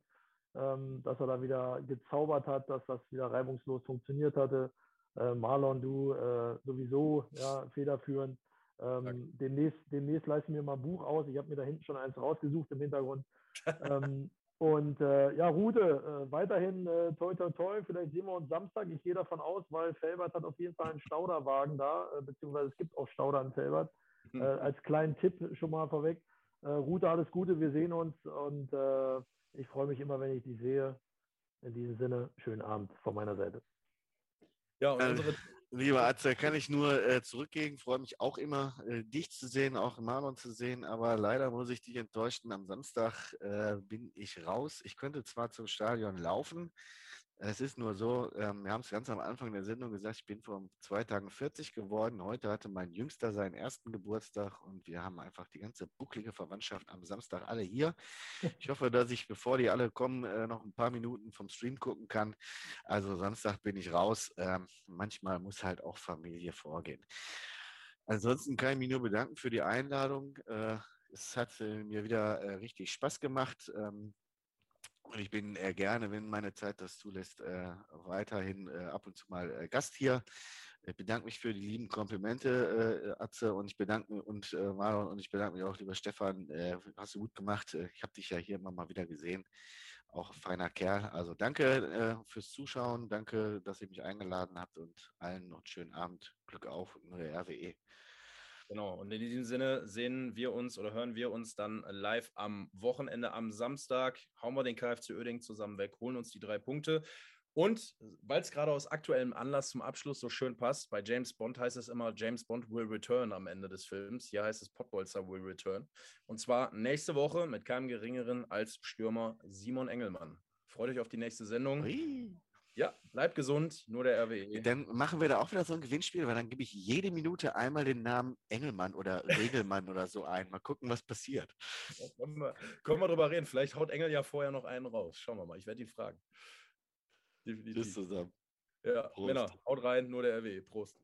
ähm, dass er da wieder gezaubert hat, dass das wieder reibungslos funktioniert hatte. Äh, Marlon, du äh, sowieso ja, federführend. Ähm, demnächst, demnächst leisten wir mal ein Buch aus. Ich habe mir da hinten schon eins rausgesucht im Hintergrund. (laughs) ähm, und äh, ja, Rute, äh, weiterhin äh, toi toi toi. Vielleicht sehen wir uns Samstag. Ich gehe davon aus, weil Felbert hat auf jeden Fall einen Stauderwagen da, äh, beziehungsweise es gibt auch Stauder in Felbert. Äh, als kleinen Tipp schon mal vorweg. Äh, Rute, alles Gute, wir sehen uns und äh, ich freue mich immer, wenn ich dich sehe. In diesem Sinne, schönen Abend von meiner Seite. Ja, und unsere Lieber Atze, kann ich nur äh, zurückgehen. Freue mich auch immer, äh, dich zu sehen, auch Marlon zu sehen. Aber leider muss ich dich enttäuschen. Am Samstag äh, bin ich raus. Ich könnte zwar zum Stadion laufen, es ist nur so, ähm, wir haben es ganz am Anfang der Sendung gesagt, ich bin vor zwei Tagen 40 geworden. Heute hatte mein Jüngster seinen ersten Geburtstag und wir haben einfach die ganze bucklige Verwandtschaft am Samstag alle hier. Ich (laughs) hoffe, dass ich, bevor die alle kommen, äh, noch ein paar Minuten vom Stream gucken kann. Also Samstag bin ich raus. Ähm, manchmal muss halt auch Familie vorgehen. Ansonsten kann ich mich nur bedanken für die Einladung. Äh, es hat äh, mir wieder richtig Spaß gemacht. Ähm, und ich bin äh, gerne, wenn meine Zeit das zulässt, äh, weiterhin äh, ab und zu mal äh, Gast hier. Ich bedanke mich für die lieben Komplimente, äh, Atze, und ich bedanke mich und äh, Marlon und ich bedanke mich auch, lieber Stefan. hast du gut gemacht. ich habe dich ja hier immer mal wieder gesehen. auch feiner Kerl. Also danke äh, fürs Zuschauen, danke, dass ihr mich eingeladen habt und allen noch einen schönen Abend. Glück auf, neue RWE. Genau, und in diesem Sinne sehen wir uns oder hören wir uns dann live am Wochenende, am Samstag. Hauen wir den KFC Oeding zusammen weg, holen uns die drei Punkte. Und weil es gerade aus aktuellem Anlass zum Abschluss so schön passt, bei James Bond heißt es immer, James Bond will return am Ende des Films. Hier heißt es Pottbolzer will return. Und zwar nächste Woche mit keinem geringeren als Stürmer Simon Engelmann. Freut euch auf die nächste Sendung. Ui. Ja, bleibt gesund, nur der RWE. Dann machen wir da auch wieder so ein Gewinnspiel, weil dann gebe ich jede Minute einmal den Namen Engelmann oder Regelmann oder so ein. Mal gucken, was passiert. Ja, können, wir, können wir drüber reden. Vielleicht haut Engel ja vorher noch einen raus. Schauen wir mal. Ich werde ihn fragen. Definitiv. Tschüss zusammen. Ja, Prost. Männer, haut rein, nur der RW. Prost.